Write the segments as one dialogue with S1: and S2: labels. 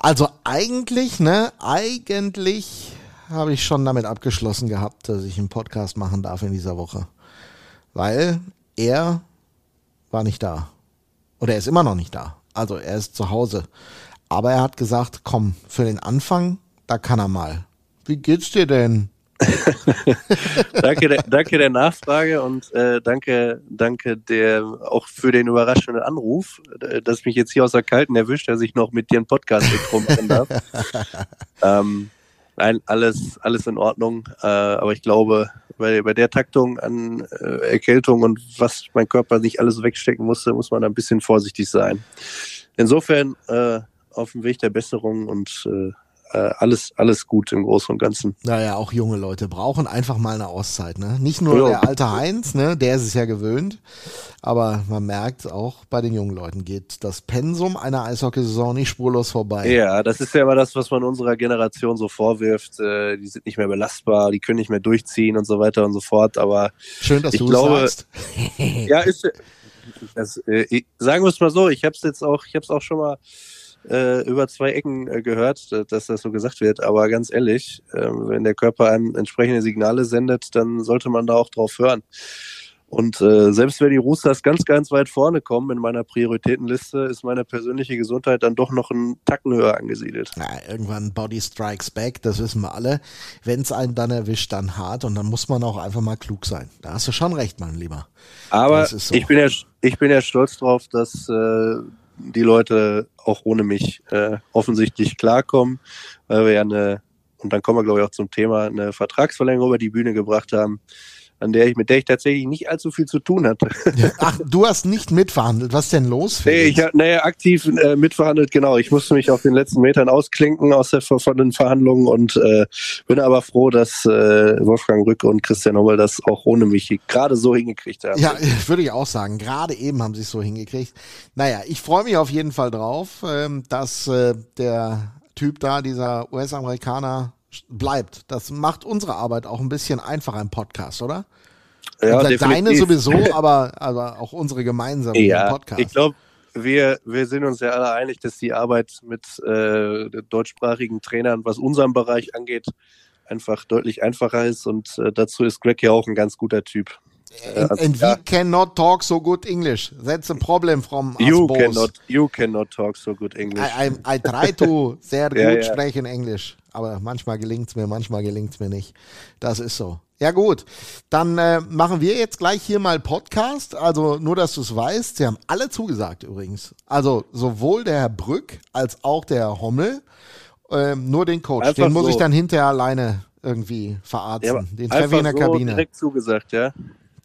S1: Also eigentlich, ne, eigentlich habe ich schon damit abgeschlossen gehabt, dass ich einen Podcast machen darf in dieser Woche. Weil er war nicht da. Oder er ist immer noch nicht da. Also er ist zu Hause. Aber er hat gesagt, komm, für den Anfang, da kann er mal. Wie geht's dir denn?
S2: danke, der, danke der Nachfrage und äh, danke, danke der auch für den überraschenden Anruf, äh, dass mich jetzt hier aus der Kalten erwischt, dass ich noch mit dir einen Podcast mitprobieren darf. ähm, nein, alles, alles in Ordnung. Äh, aber ich glaube, bei, bei der Taktung an äh, Erkältung und was mein Körper nicht alles wegstecken musste, muss man ein bisschen vorsichtig sein. Insofern äh, auf dem Weg der Besserung und äh, äh, alles, alles gut im Großen und Ganzen.
S1: Naja, auch junge Leute brauchen einfach mal eine Auszeit. Ne? Nicht nur ja. der alte Heinz, ne? der ist es ja gewöhnt, aber man merkt auch bei den jungen Leuten geht das Pensum einer Eishockeysaison nicht spurlos vorbei.
S2: Ja, das ist ja immer das, was man unserer Generation so vorwirft. Äh, die sind nicht mehr belastbar, die können nicht mehr durchziehen und so weiter und so fort. Aber
S1: schön, dass
S2: ich
S1: du
S2: glaube,
S1: sagst.
S2: ja, ist das, äh, sagen wir es mal so. Ich habe es jetzt auch, ich habe es auch schon mal äh, über zwei Ecken äh, gehört, dass das so gesagt wird. Aber ganz ehrlich, äh, wenn der Körper einem entsprechende Signale sendet, dann sollte man da auch drauf hören. Und äh, selbst wenn die Roosters ganz, ganz weit vorne kommen in meiner Prioritätenliste, ist meine persönliche Gesundheit dann doch noch einen Tacken höher angesiedelt.
S1: Ja, irgendwann Body Strikes Back, das wissen wir alle. Wenn es einen dann erwischt, dann hart und dann muss man auch einfach mal klug sein. Da hast du schon recht, mein Lieber.
S2: Aber so. ich, bin ja, ich bin ja stolz drauf, dass äh, die Leute auch ohne mich äh, offensichtlich klarkommen, weil wir ja eine, und dann kommen wir glaube ich auch zum Thema, eine Vertragsverlängerung über die Bühne gebracht haben, an der ich, mit der ich tatsächlich nicht allzu viel zu tun hatte.
S1: Ach, du hast nicht mitverhandelt. Was denn los?
S2: Nee, ich habe naja, aktiv äh, mitverhandelt, genau. Ich musste mich auf den letzten Metern ausklinken aus der, von den Verhandlungen und äh, bin aber froh, dass äh, Wolfgang Rücke und Christian Hommel das auch ohne mich gerade so hingekriegt haben.
S1: Ja, würde ich auch sagen. Gerade eben haben sie es so hingekriegt. Naja, ich freue mich auf jeden Fall drauf, ähm, dass äh, der Typ da, dieser US-Amerikaner, bleibt. Das macht unsere Arbeit auch ein bisschen einfacher im Podcast, oder? Ja, Deine sowieso, aber, aber auch unsere gemeinsame
S2: ja,
S1: Podcast.
S2: Ich glaube, wir, wir sind uns ja alle einig, dass die Arbeit mit äh, deutschsprachigen Trainern, was unseren Bereich angeht, einfach deutlich einfacher ist und äh, dazu ist Greg ja auch ein ganz guter Typ.
S1: And, also, and ja. we cannot talk so good English. That's a problem from us
S2: you both. Cannot, you cannot talk so good English.
S1: I, I, I try to sehr gut ja, ja. sprechen Englisch, aber manchmal gelingt es mir, manchmal gelingt es mir nicht. Das ist so. Ja gut, dann äh, machen wir jetzt gleich hier mal Podcast. Also nur, dass du es weißt, sie haben alle zugesagt übrigens. Also sowohl der Herr Brück als auch der Hommel. Ähm, nur den Coach, Einfach den muss so. ich dann hinterher alleine irgendwie verarzten. den treffe ich in der so Kabine.
S2: direkt zugesagt, ja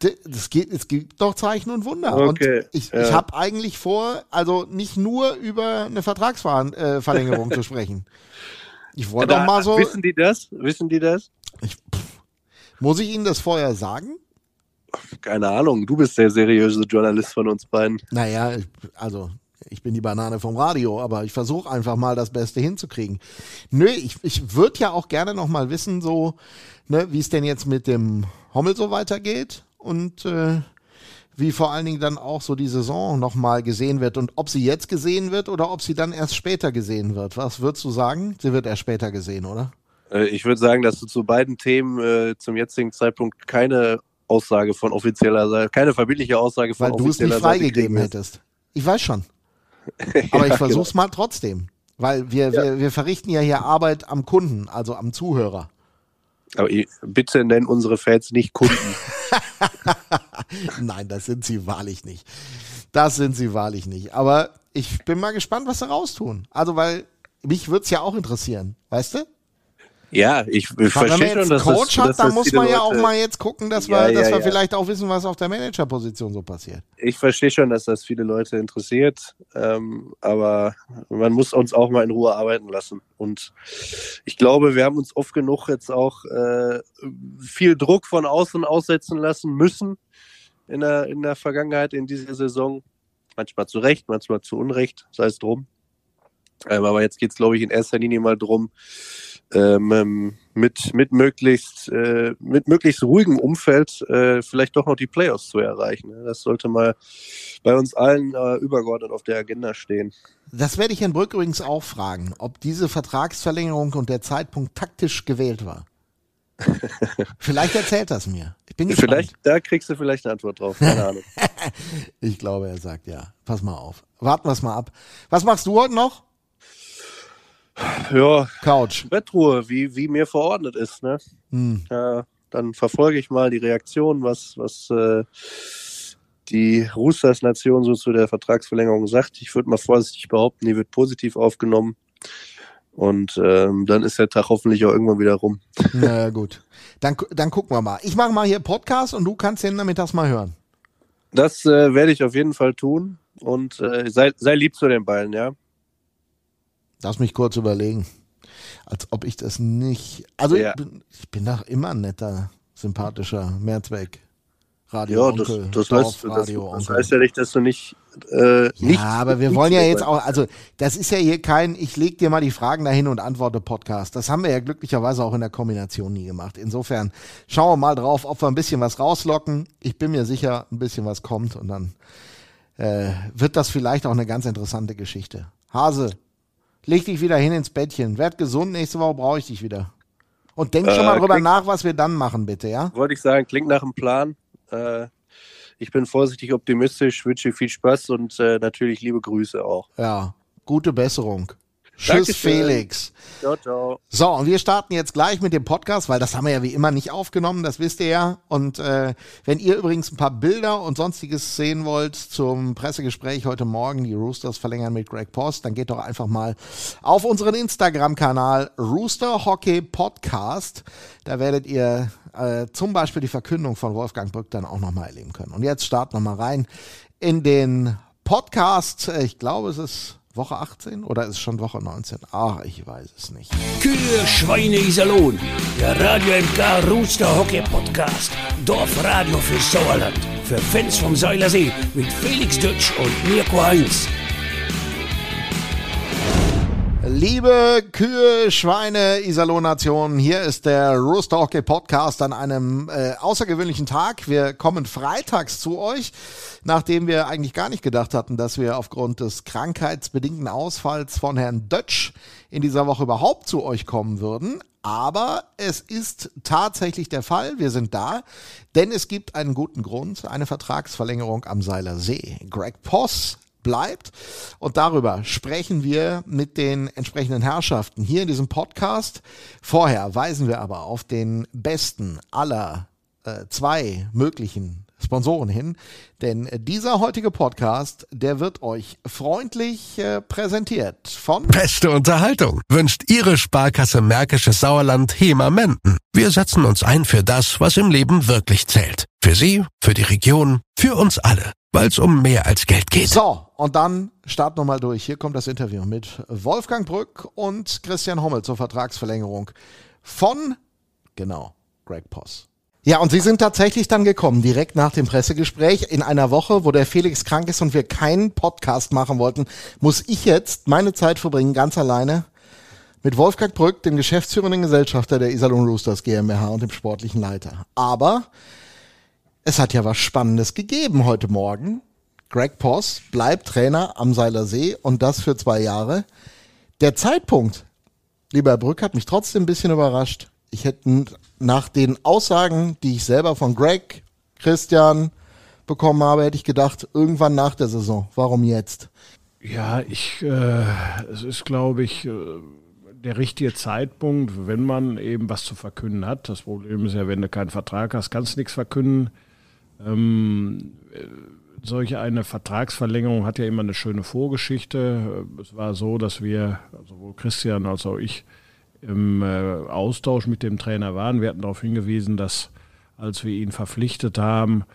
S1: es, geht, es gibt doch Zeichen und Wunder. Okay, und ich, ja. ich habe eigentlich vor, also nicht nur über eine Vertragsverlängerung äh, zu sprechen. Ich wollte doch mal so.
S2: Wissen die das? Wissen die das?
S1: Ich, muss ich Ihnen das vorher sagen?
S2: Keine Ahnung. Du bist der seriöse Journalist von uns beiden.
S1: Naja, also ich bin die Banane vom Radio, aber ich versuche einfach mal das Beste hinzukriegen. Nö, ich, ich würde ja auch gerne noch mal wissen, so, ne, wie es denn jetzt mit dem Hommel so weitergeht und äh, wie vor allen Dingen dann auch so die Saison nochmal gesehen wird und ob sie jetzt gesehen wird oder ob sie dann erst später gesehen wird. Was würdest du sagen? Sie wird erst später gesehen, oder?
S2: Äh, ich würde sagen, dass du zu beiden Themen äh, zum jetzigen Zeitpunkt keine Aussage von offizieller Seite, keine verbindliche Aussage von
S1: Weil offizieller Seite. Weil du es nicht freigegeben hättest. Ich weiß schon. Aber ja, ich versuch's genau. mal trotzdem. Weil wir, ja. wir, wir verrichten ja hier Arbeit am Kunden, also am Zuhörer.
S2: Aber bitte nennen unsere Fans nicht Kunden.
S1: Nein, das sind sie wahrlich nicht. Das sind sie wahrlich nicht. Aber ich bin mal gespannt, was sie raustun. Also, weil mich würde es ja auch interessieren, weißt du?
S2: Ja, ich, ich verstehe schon, dass
S1: Coach das, hat, dann muss man ja auch mal jetzt gucken, dass ja, wir, ja, dass wir ja. vielleicht auch wissen, was auf der Managerposition so passiert.
S2: Ich verstehe schon, dass das viele Leute interessiert, ähm, aber man muss uns auch mal in Ruhe arbeiten lassen. Und ich glaube, wir haben uns oft genug jetzt auch äh, viel Druck von außen aussetzen lassen müssen in der, in der Vergangenheit, in dieser Saison. Manchmal zu Recht, manchmal zu Unrecht, sei es drum. Ähm, aber jetzt geht es, glaube ich, in erster Linie mal drum, ähm, ähm, mit, mit, möglichst, äh, mit möglichst ruhigem Umfeld äh, vielleicht doch noch die Playoffs zu erreichen. Das sollte mal bei uns allen äh, übergeordnet auf der Agenda stehen.
S1: Das werde ich Herrn Brück übrigens auch fragen, ob diese Vertragsverlängerung und der Zeitpunkt taktisch gewählt war. Vielleicht erzählt das mir. Ich bin gespannt.
S2: Vielleicht, da kriegst du vielleicht eine Antwort drauf. Keine Ahnung.
S1: ich glaube, er sagt ja. Pass mal auf. Warten wir es mal ab. Was machst du heute noch?
S2: Ja, Couch. Bettruhe, wie, wie mir verordnet ist. Ne? Hm. Ja, dann verfolge ich mal die Reaktion, was, was äh, die Roosters-Nation so zu der Vertragsverlängerung sagt. Ich würde mal vorsichtig behaupten, die wird positiv aufgenommen. Und ähm, dann ist der Tag hoffentlich auch irgendwann wieder rum.
S1: Na ja, gut. Dann, dann gucken wir mal. Ich mache mal hier Podcast und du kannst den das mal hören.
S2: Das äh, werde ich auf jeden Fall tun. Und äh, sei, sei lieb zu den beiden, ja.
S1: Lass mich kurz überlegen. Als ob ich das nicht. Also ja. ich, bin, ich bin doch immer ein netter, sympathischer Mehrzweck. Radio ja, Onkel,
S2: das, das, heißt, das, das heißt ja nicht, dass du nicht. Äh,
S1: ja, aber wir wollen ja jetzt auch, also das ist ja hier kein, ich leg dir mal die Fragen dahin und antworte Podcast. Das haben wir ja glücklicherweise auch in der Kombination nie gemacht. Insofern schauen wir mal drauf, ob wir ein bisschen was rauslocken. Ich bin mir sicher, ein bisschen was kommt und dann äh, wird das vielleicht auch eine ganz interessante Geschichte. Hase, leg dich wieder hin ins Bettchen, werd gesund, nächste Woche brauche ich dich wieder. Und denk äh, schon mal drüber nach, was wir dann machen, bitte, ja?
S2: Wollte ich sagen, klingt nach einem Plan. Äh, ich bin vorsichtig optimistisch, wünsche viel Spaß und äh, natürlich liebe Grüße auch.
S1: Ja, gute Besserung. Tschüss, Dankeschön. Felix. Ciao, ciao. So, und wir starten jetzt gleich mit dem Podcast, weil das haben wir ja wie immer nicht aufgenommen, das wisst ihr ja. Und äh, wenn ihr übrigens ein paar Bilder und sonstiges sehen wollt zum Pressegespräch heute Morgen, die Roosters verlängern mit Greg Post, dann geht doch einfach mal auf unseren Instagram-Kanal Rooster Hockey Podcast. Da werdet ihr äh, zum Beispiel die Verkündung von Wolfgang Brück dann auch nochmal erleben können. Und jetzt starten wir mal rein in den Podcast. Ich glaube, es ist Woche 18 oder ist es schon Woche 19? Ach, ich weiß es nicht.
S3: Kühe, Schweine, Iserlohn. Der Radio MK Rooster Hockey Podcast. Dorfradio für Sauerland. Für Fans vom Seilersee mit Felix Dutsch und Mirko Heinz.
S1: Liebe Kühe, Schweine, Iserlohn-Nation, hier ist der Rooster Hockey Podcast an einem äh, außergewöhnlichen Tag. Wir kommen freitags zu euch, nachdem wir eigentlich gar nicht gedacht hatten, dass wir aufgrund des krankheitsbedingten Ausfalls von Herrn Dötsch in dieser Woche überhaupt zu euch kommen würden. Aber es ist tatsächlich der Fall. Wir sind da, denn es gibt einen guten Grund, eine Vertragsverlängerung am Seiler See. Greg Poss bleibt. Und darüber sprechen wir mit den entsprechenden Herrschaften hier in diesem Podcast. Vorher weisen wir aber auf den besten aller äh, zwei möglichen Sponsoren hin, denn dieser heutige Podcast, der wird euch freundlich äh, präsentiert von
S4: Beste Unterhaltung wünscht Ihre Sparkasse Märkisches Sauerland HEMA Menden. Wir setzen uns ein für das, was im Leben wirklich zählt. Für Sie, für die Region, für uns alle weil es um mehr als Geld geht.
S1: So, und dann starten wir mal durch. Hier kommt das Interview mit Wolfgang Brück und Christian Hommel zur Vertragsverlängerung von, genau, Greg Poss. Ja, und Sie sind tatsächlich dann gekommen, direkt nach dem Pressegespräch. In einer Woche, wo der Felix krank ist und wir keinen Podcast machen wollten, muss ich jetzt meine Zeit verbringen, ganz alleine, mit Wolfgang Brück, dem geschäftsführenden Gesellschafter der Isalon Roosters GmbH und dem sportlichen Leiter. Aber es hat ja was Spannendes gegeben heute Morgen. Greg Poss bleibt Trainer am Seiler See und das für zwei Jahre. Der Zeitpunkt, lieber Herr Brück, hat mich trotzdem ein bisschen überrascht. Ich hätte nach den Aussagen, die ich selber von Greg, Christian bekommen habe, hätte ich gedacht, irgendwann nach der Saison. Warum jetzt?
S5: Ja, ich, äh, es ist, glaube ich, äh, der richtige Zeitpunkt, wenn man eben was zu verkünden hat. Das Problem ist ja, wenn du keinen Vertrag hast, kannst du nichts verkünden. Ähm, solche eine Vertragsverlängerung hat ja immer eine schöne Vorgeschichte. Es war so, dass wir, sowohl Christian als auch ich, im äh, Austausch mit dem Trainer waren. Wir hatten darauf hingewiesen, dass als wir ihn verpflichtet haben,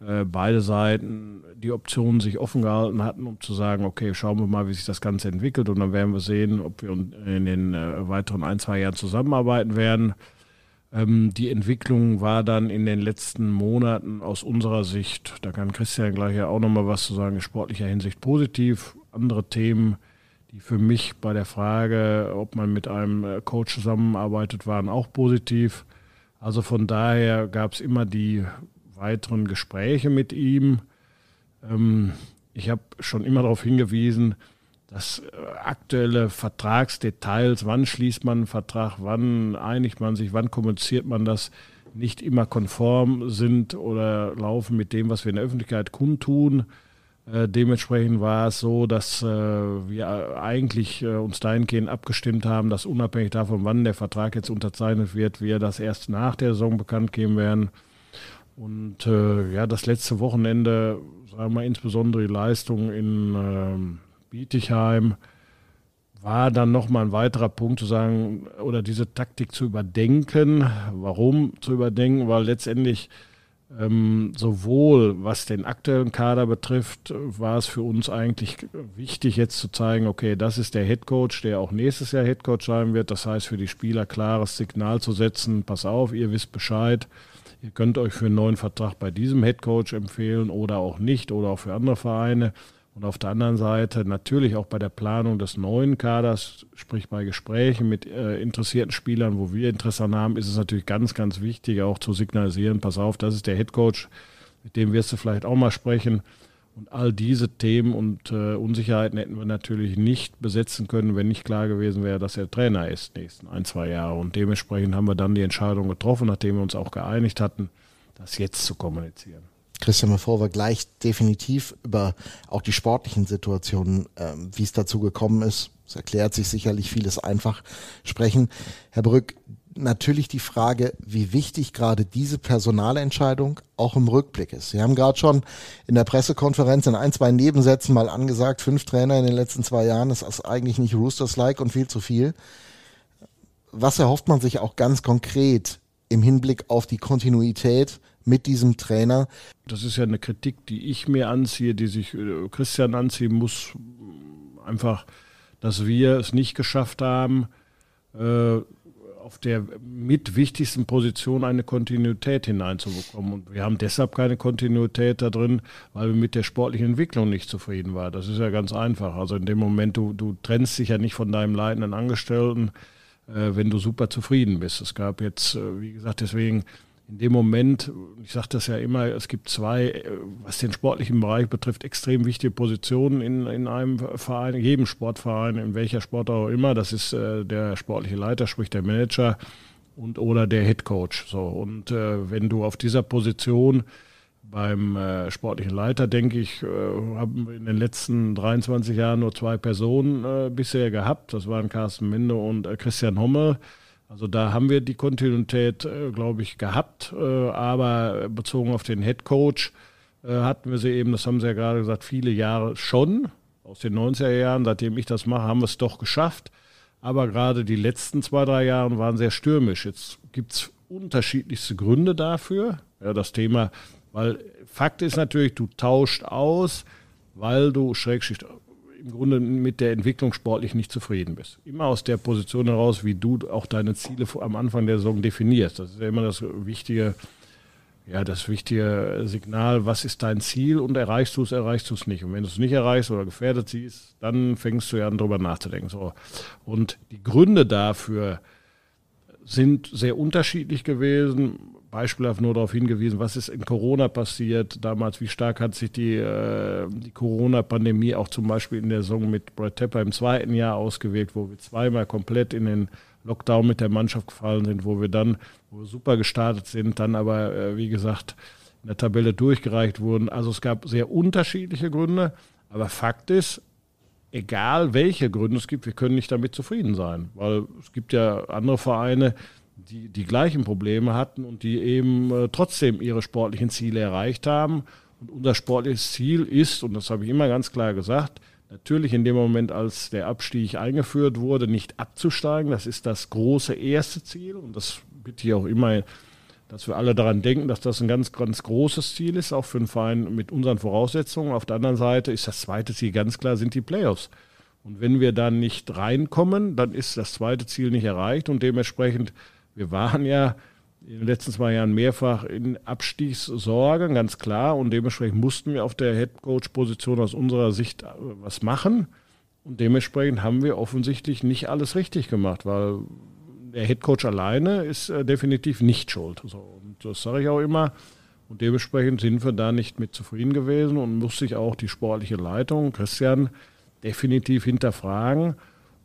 S5: äh, beide Seiten die Optionen sich offen gehalten hatten, um zu sagen, okay, schauen wir mal, wie sich das Ganze entwickelt und dann werden wir sehen, ob wir in den äh, weiteren ein, zwei Jahren zusammenarbeiten werden. Ähm, die Entwicklung war dann in den letzten Monaten aus unserer Sicht, da kann Christian gleich ja auch nochmal was zu sagen, in sportlicher Hinsicht positiv. Andere Themen, die für mich bei der Frage, ob man mit einem äh, Coach zusammenarbeitet, waren auch positiv. Also von daher gab es immer die weiteren Gespräche mit ihm. Ähm, ich habe schon immer darauf hingewiesen, dass äh, aktuelle Vertragsdetails, wann schließt man einen Vertrag, wann einigt man sich, wann kommuniziert man das, nicht immer konform sind oder laufen mit dem, was wir in der Öffentlichkeit kundtun. Äh, dementsprechend war es so, dass äh, wir eigentlich uns dahingehend abgestimmt haben, dass unabhängig davon, wann der Vertrag jetzt unterzeichnet wird, wir das erst nach der Saison bekannt geben werden. Und ja, das letzte Wochenende, sagen wir insbesondere die Leistung in ähm, Bietigheim, war dann nochmal ein weiterer Punkt zu sagen oder diese Taktik zu überdenken. Warum zu überdenken? Weil letztendlich ähm, sowohl was den aktuellen Kader betrifft, war es für uns eigentlich wichtig, jetzt zu zeigen, okay, das ist der Head Coach, der auch nächstes Jahr Head Coach sein wird. Das heißt, für die Spieler klares Signal zu setzen, pass auf, ihr wisst Bescheid. Ihr könnt euch für einen neuen Vertrag bei diesem Head Coach empfehlen oder auch nicht oder auch für andere Vereine. Und auf der anderen Seite natürlich auch bei der Planung des neuen Kaders, sprich bei Gesprächen mit äh, interessierten Spielern, wo wir Interesse haben, ist es natürlich ganz, ganz wichtig, auch zu signalisieren, pass auf, das ist der Head Coach, mit dem wirst du vielleicht auch mal sprechen. Und all diese Themen und äh, Unsicherheiten hätten wir natürlich nicht besetzen können, wenn nicht klar gewesen wäre, dass er Trainer ist nächsten ein, zwei Jahre. Und dementsprechend haben wir dann die Entscheidung getroffen, nachdem wir uns auch geeinigt hatten, das jetzt zu kommunizieren.
S1: Christian, bevor wir gleich definitiv über auch die sportlichen Situationen, ähm, wie es dazu gekommen ist, es erklärt sich sicherlich vieles einfach, sprechen. Herr Brück, natürlich die Frage, wie wichtig gerade diese Personalentscheidung auch im Rückblick ist. Sie haben gerade schon in der Pressekonferenz in ein, zwei Nebensätzen mal angesagt, fünf Trainer in den letzten zwei Jahren ist das eigentlich nicht Roosters-like und viel zu viel. Was erhofft man sich auch ganz konkret im Hinblick auf die Kontinuität mit diesem Trainer.
S5: Das ist ja eine Kritik, die ich mir anziehe, die sich äh, Christian anziehen muss. Einfach, dass wir es nicht geschafft haben, äh, auf der mit wichtigsten Position eine Kontinuität hineinzubekommen. Und wir haben deshalb keine Kontinuität da drin, weil wir mit der sportlichen Entwicklung nicht zufrieden waren. Das ist ja ganz einfach. Also in dem Moment, du, du trennst dich ja nicht von deinem leitenden Angestellten, äh, wenn du super zufrieden bist. Es gab jetzt, wie gesagt, deswegen in dem Moment, ich sage das ja immer, es gibt zwei, äh, was den sportlichen Bereich betrifft, extrem wichtige Positionen in, in einem Verein, in jedem Sportverein, in welcher Sport auch immer. Das ist äh, der sportliche Leiter, sprich der Manager und oder der Head Coach. So und äh, wenn du auf dieser Position beim äh, sportlichen Leiter, denke ich, äh, haben wir in den letzten 23 Jahren nur zwei Personen äh, bisher gehabt. Das waren Carsten Mende und Christian Hommel. Also da haben wir die Kontinuität, äh, glaube ich, gehabt, äh, aber bezogen auf den Head Coach äh, hatten wir sie eben, das haben Sie ja gerade gesagt, viele Jahre schon, aus den 90er Jahren, seitdem ich das mache, haben wir es doch geschafft. Aber gerade die letzten zwei, drei Jahre waren sehr stürmisch. Jetzt gibt es unterschiedlichste Gründe dafür. Ja, das Thema, weil Fakt ist natürlich, du tauscht aus, weil du Schrägschicht im Grunde mit der Entwicklung sportlich nicht zufrieden bist. Immer aus der Position heraus, wie du auch deine Ziele am Anfang der Saison definierst. Das ist ja immer das wichtige, ja, das wichtige Signal, was ist dein Ziel und erreichst du es, erreichst du es nicht. Und wenn du es nicht erreichst oder gefährdet siehst, dann fängst du ja an, darüber nachzudenken. So. Und die Gründe dafür sind sehr unterschiedlich gewesen beispielhaft nur darauf hingewiesen, was ist in Corona passiert damals, wie stark hat sich die, äh, die Corona-Pandemie auch zum Beispiel in der Saison mit Brad Tepper im zweiten Jahr ausgewirkt, wo wir zweimal komplett in den Lockdown mit der Mannschaft gefallen sind, wo wir dann wo wir super gestartet sind, dann aber, äh, wie gesagt, in der Tabelle durchgereicht wurden. Also es gab sehr unterschiedliche Gründe, aber Fakt ist, egal welche Gründe es gibt, wir können nicht damit zufrieden sein, weil es gibt ja andere Vereine, die die gleichen Probleme hatten und die eben äh, trotzdem ihre sportlichen Ziele erreicht haben. Und unser sportliches Ziel ist, und das habe ich immer ganz klar gesagt, natürlich in dem Moment, als der Abstieg eingeführt wurde, nicht abzusteigen. Das ist das große erste Ziel. Und das bitte ich auch immer, dass wir alle daran denken, dass das ein ganz, ganz großes Ziel ist, auch für einen Verein mit unseren Voraussetzungen. Auf der anderen Seite ist das zweite Ziel ganz klar, sind die Playoffs. Und wenn wir dann nicht reinkommen, dann ist das zweite Ziel nicht erreicht und dementsprechend wir waren ja in den letzten zwei Jahren mehrfach in Abstiegssorgen, ganz klar. Und dementsprechend mussten wir auf der Headcoach-Position aus unserer Sicht äh, was machen. Und dementsprechend haben wir offensichtlich nicht alles richtig gemacht, weil der Headcoach alleine ist äh, definitiv nicht schuld. So, und das sage ich auch immer. Und dementsprechend sind wir da nicht mit zufrieden gewesen und muss sich auch die sportliche Leitung, Christian, definitiv hinterfragen.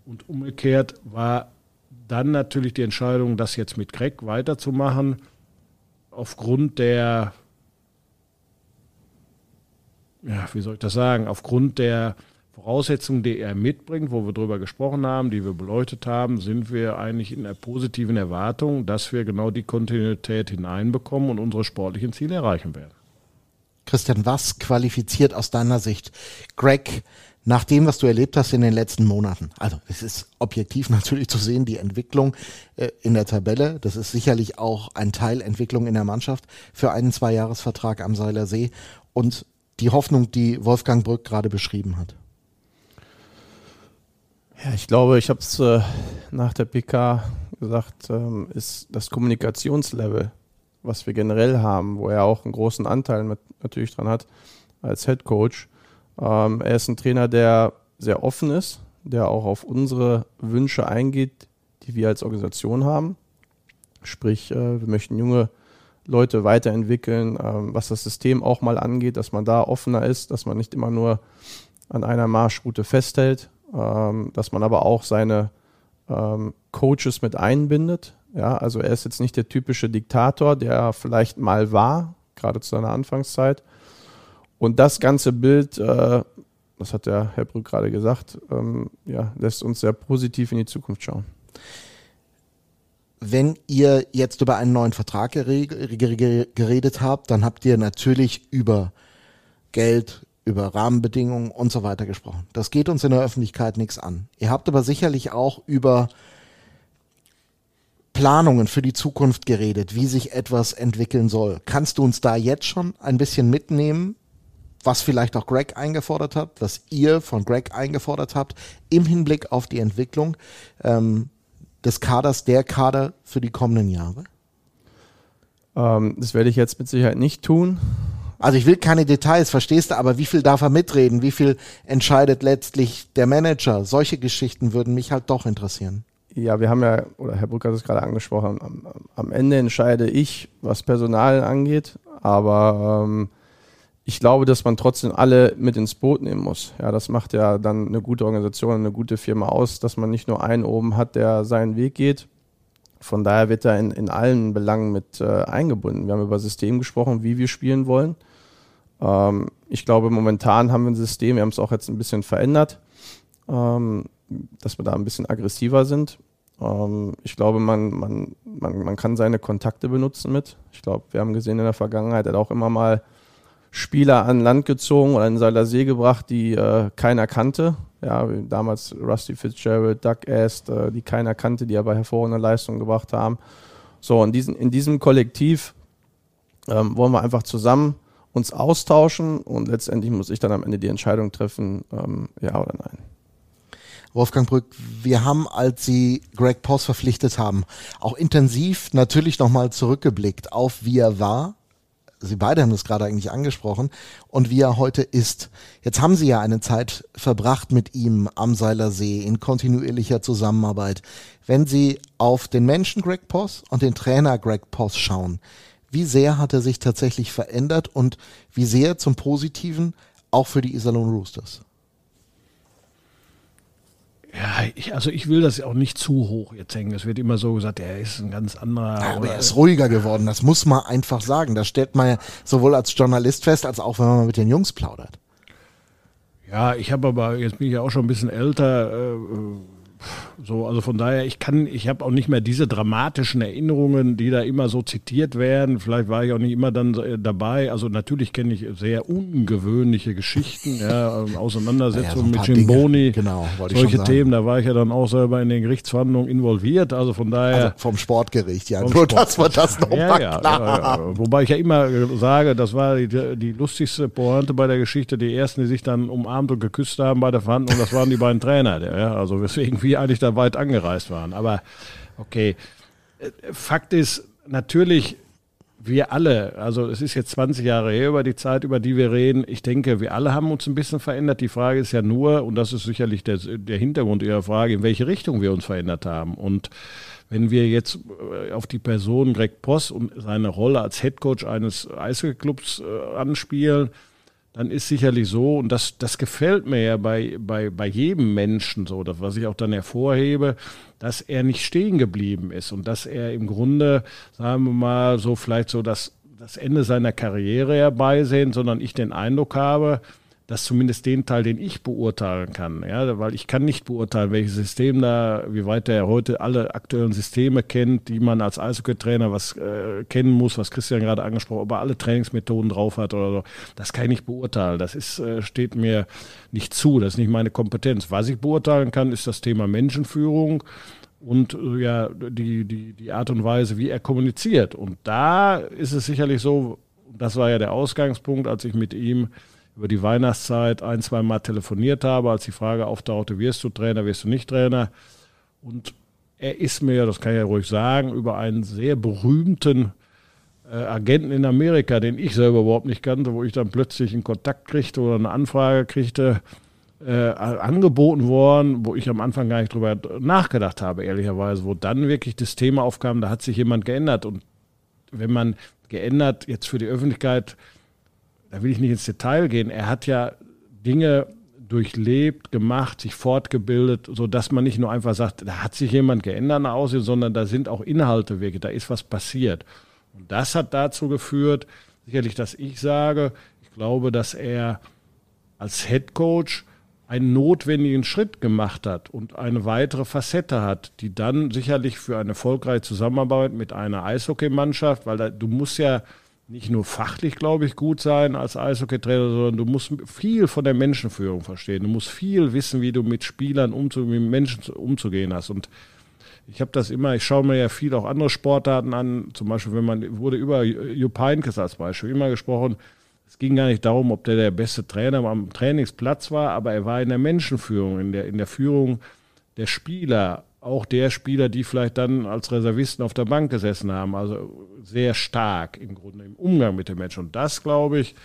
S5: Und umgekehrt war dann natürlich die Entscheidung, das jetzt mit Greg weiterzumachen, aufgrund der, ja, wie soll ich das sagen, aufgrund der Voraussetzungen, die er mitbringt, wo wir drüber gesprochen haben, die wir beleuchtet haben, sind wir eigentlich in der positiven Erwartung, dass wir genau die Kontinuität hineinbekommen und unsere sportlichen Ziele erreichen werden.
S1: Christian, was qualifiziert aus deiner Sicht Greg nach dem, was du erlebt hast in den letzten Monaten? Also es ist objektiv natürlich zu sehen, die Entwicklung äh, in der Tabelle. Das ist sicherlich auch ein Teil Entwicklung in der Mannschaft für einen Zweijahresvertrag am Seiler See und die Hoffnung, die Wolfgang Brück gerade beschrieben hat.
S6: Ja, ich glaube, ich habe es äh, nach der PK gesagt, ähm, ist das Kommunikationslevel, was wir generell haben, wo er auch einen großen Anteil mit, natürlich dran hat als Head Coach. Ähm, er ist ein Trainer, der sehr offen ist, der auch auf unsere Wünsche eingeht, die wir als Organisation haben. Sprich, äh, wir möchten junge Leute weiterentwickeln, ähm, was das System auch mal angeht, dass man da offener ist, dass man nicht immer nur an einer Marschroute festhält, ähm, dass man aber auch seine ähm, Coaches mit einbindet. Ja, also er ist jetzt nicht der typische Diktator, der vielleicht mal war, gerade zu seiner Anfangszeit. Und das ganze Bild, äh, das hat der Herr Brück gerade gesagt, ähm, ja, lässt uns sehr positiv in die Zukunft schauen.
S1: Wenn ihr jetzt über einen neuen Vertrag geredet habt, dann habt ihr natürlich über Geld, über Rahmenbedingungen und so weiter gesprochen. Das geht uns in der Öffentlichkeit nichts an. Ihr habt aber sicherlich auch über Planungen für die Zukunft geredet, wie sich etwas entwickeln soll. Kannst du uns da jetzt schon ein bisschen mitnehmen, was vielleicht auch Greg eingefordert hat, was ihr von Greg eingefordert habt, im Hinblick auf die Entwicklung ähm, des Kaders, der Kader für die kommenden Jahre?
S6: Ähm, das werde ich jetzt mit Sicherheit nicht tun.
S1: Also ich will keine Details, verstehst du, aber wie viel darf er mitreden? Wie viel entscheidet letztlich der Manager? Solche Geschichten würden mich halt doch interessieren.
S6: Ja, wir haben ja, oder Herr Brück hat es gerade angesprochen, am, am, Ende entscheide ich, was Personal angeht, aber ähm, ich glaube, dass man trotzdem alle mit ins Boot nehmen muss. Ja, das macht ja dann eine gute Organisation, eine gute Firma aus, dass man nicht nur einen oben hat, der seinen Weg geht. Von daher wird er in, in allen Belangen mit äh, eingebunden. Wir haben über System gesprochen, wie wir spielen wollen. Ähm, ich glaube, momentan haben wir ein System, wir haben es auch jetzt ein bisschen verändert, ähm, dass wir da ein bisschen aggressiver sind. Ähm, ich glaube, man, man, man, man kann seine Kontakte benutzen mit. Ich glaube, wir haben gesehen in der Vergangenheit, er hat auch immer mal Spieler an Land gezogen oder in Seiler See gebracht, die äh, keiner kannte. Ja, damals Rusty Fitzgerald, Doug Ast, äh, die keiner kannte, die aber hervorragende Leistungen gebracht haben. So, in, diesen, in diesem Kollektiv ähm, wollen wir einfach zusammen uns austauschen und letztendlich muss ich dann am Ende die Entscheidung treffen, ähm, ja oder nein.
S1: Wolfgang Brück, wir haben, als Sie Greg Poss verpflichtet haben, auch intensiv natürlich nochmal zurückgeblickt auf, wie er war. Sie beide haben das gerade eigentlich angesprochen und wie er heute ist. Jetzt haben Sie ja eine Zeit verbracht mit ihm am Seiler See in kontinuierlicher Zusammenarbeit. Wenn Sie auf den Menschen Greg Poss und den Trainer Greg Poss schauen, wie sehr hat er sich tatsächlich verändert und wie sehr zum Positiven auch für die Iserlohn Roosters?
S5: Ja, ich, also ich will das auch nicht zu hoch jetzt hängen. Es wird immer so gesagt, er ist ein ganz anderer.
S1: Ja, aber er ist ruhiger geworden, das muss man einfach sagen. Das stellt man ja sowohl als Journalist fest, als auch wenn man mit den Jungs plaudert.
S5: Ja, ich habe aber, jetzt bin ich ja auch schon ein bisschen älter, äh, so, also von daher, ich kann, ich habe auch nicht mehr diese dramatischen Erinnerungen, die da immer so zitiert werden. Vielleicht war ich auch nicht immer dann äh, dabei. Also natürlich kenne ich sehr ungewöhnliche Geschichten, ja, ähm, Auseinandersetzungen ja, so mit Jimboni,
S1: genau,
S5: solche Themen. Da war ich ja dann auch selber in den Gerichtsverhandlungen involviert. Also von daher. Also
S1: vom Sportgericht, ja. Nur, Sport dass wir das nochmal ja, ja, klar
S5: ja, Wobei ich ja immer sage, das war die, die lustigste Pointe bei der Geschichte. Die ersten, die sich dann umarmt und geküsst haben bei der Verhandlung, das waren die beiden Trainer. Ja, also weswegen wir eigentlich da weit angereist waren. Aber okay, Fakt ist, natürlich wir alle, also es ist jetzt 20 Jahre her über die Zeit, über die wir reden. Ich denke, wir alle haben uns ein bisschen verändert. Die Frage ist ja nur, und das ist sicherlich der, der Hintergrund Ihrer Frage, in welche Richtung wir uns verändert haben. Und wenn wir jetzt äh, auf die Person Greg Poss und seine Rolle als Headcoach eines Eishockeyclubs äh, anspielen, dann ist sicherlich so, und das, das gefällt mir ja bei, bei, bei jedem Menschen so, das, was ich auch dann hervorhebe, dass er nicht stehen geblieben ist und dass er im Grunde, sagen wir mal, so vielleicht so das, das Ende seiner Karriere herbeisehen, sondern ich den Eindruck habe, dass zumindest den Teil, den ich beurteilen kann, ja, weil ich kann nicht beurteilen, welches System da, wie weit er heute alle aktuellen Systeme kennt, die man als Eishockey-Trainer was äh, kennen muss, was Christian gerade angesprochen, ob er alle Trainingsmethoden drauf hat oder so, das kann ich nicht beurteilen. Das ist, äh, steht mir nicht zu, das ist nicht meine Kompetenz. Was ich beurteilen kann, ist das Thema Menschenführung und äh, ja, die, die, die Art und Weise, wie er kommuniziert. Und da ist es sicherlich so, das war ja der Ausgangspunkt, als ich mit ihm über die Weihnachtszeit ein, zwei Mal telefoniert habe, als die Frage auftauchte, wirst du Trainer, wirst du nicht Trainer? Und er ist mir, das kann ich ja ruhig sagen, über einen sehr berühmten äh, Agenten in Amerika, den ich selber überhaupt nicht kannte, wo ich dann plötzlich einen Kontakt kriegte oder eine Anfrage kriegte, äh, angeboten worden, wo ich am Anfang gar nicht drüber nachgedacht habe, ehrlicherweise, wo dann wirklich das Thema aufkam, da hat sich jemand geändert. Und wenn man geändert jetzt für die Öffentlichkeit da will ich nicht ins Detail gehen, er hat ja Dinge durchlebt, gemacht, sich fortgebildet, sodass man nicht nur einfach sagt, da hat sich jemand geändert nach außen, sondern da sind auch Inhalte wirklich, da ist was passiert. Und das hat dazu geführt, sicherlich, dass ich sage, ich glaube, dass er als Head Coach einen notwendigen Schritt gemacht hat und eine weitere Facette hat, die dann sicherlich für eine erfolgreiche Zusammenarbeit mit einer Eishockeymannschaft, weil da, du musst ja nicht nur fachlich, glaube ich, gut sein als Eishockeytrainer, sondern du musst viel von der Menschenführung verstehen. Du musst viel wissen, wie du mit Spielern, umzu mit Menschen umzugehen hast. Und ich habe das immer, ich schaue mir ja viel auch andere Sportarten an, zum Beispiel, wenn man, wurde über Jupp Heynckes als Beispiel immer gesprochen, es ging gar nicht darum, ob der der beste Trainer am Trainingsplatz war, aber er war in der Menschenführung, in der, in der Führung der Spieler, auch der Spieler, die vielleicht dann als Reservisten auf der Bank gesessen haben. Also sehr stark im Grunde im Umgang mit den Menschen. Und das, glaube ich,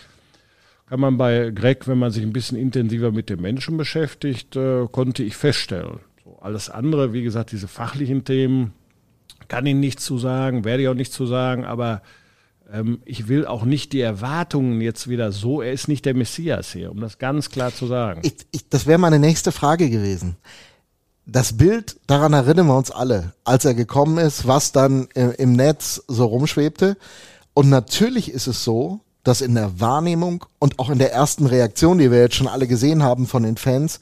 S5: kann man bei Greg, wenn man sich ein bisschen intensiver mit den Menschen beschäftigt, äh, konnte ich feststellen. So, alles andere, wie gesagt, diese fachlichen Themen, kann ich nichts zu sagen, werde ich auch nichts zu sagen, aber ähm, ich will auch nicht die Erwartungen jetzt wieder so, er ist nicht der Messias hier, um das ganz klar zu sagen.
S1: Ich, ich, das wäre meine nächste Frage gewesen das Bild, daran erinnern wir uns alle, als er gekommen ist, was dann im Netz so rumschwebte. Und natürlich ist es so, dass in der Wahrnehmung und auch in der ersten Reaktion, die wir jetzt schon alle gesehen haben von den Fans,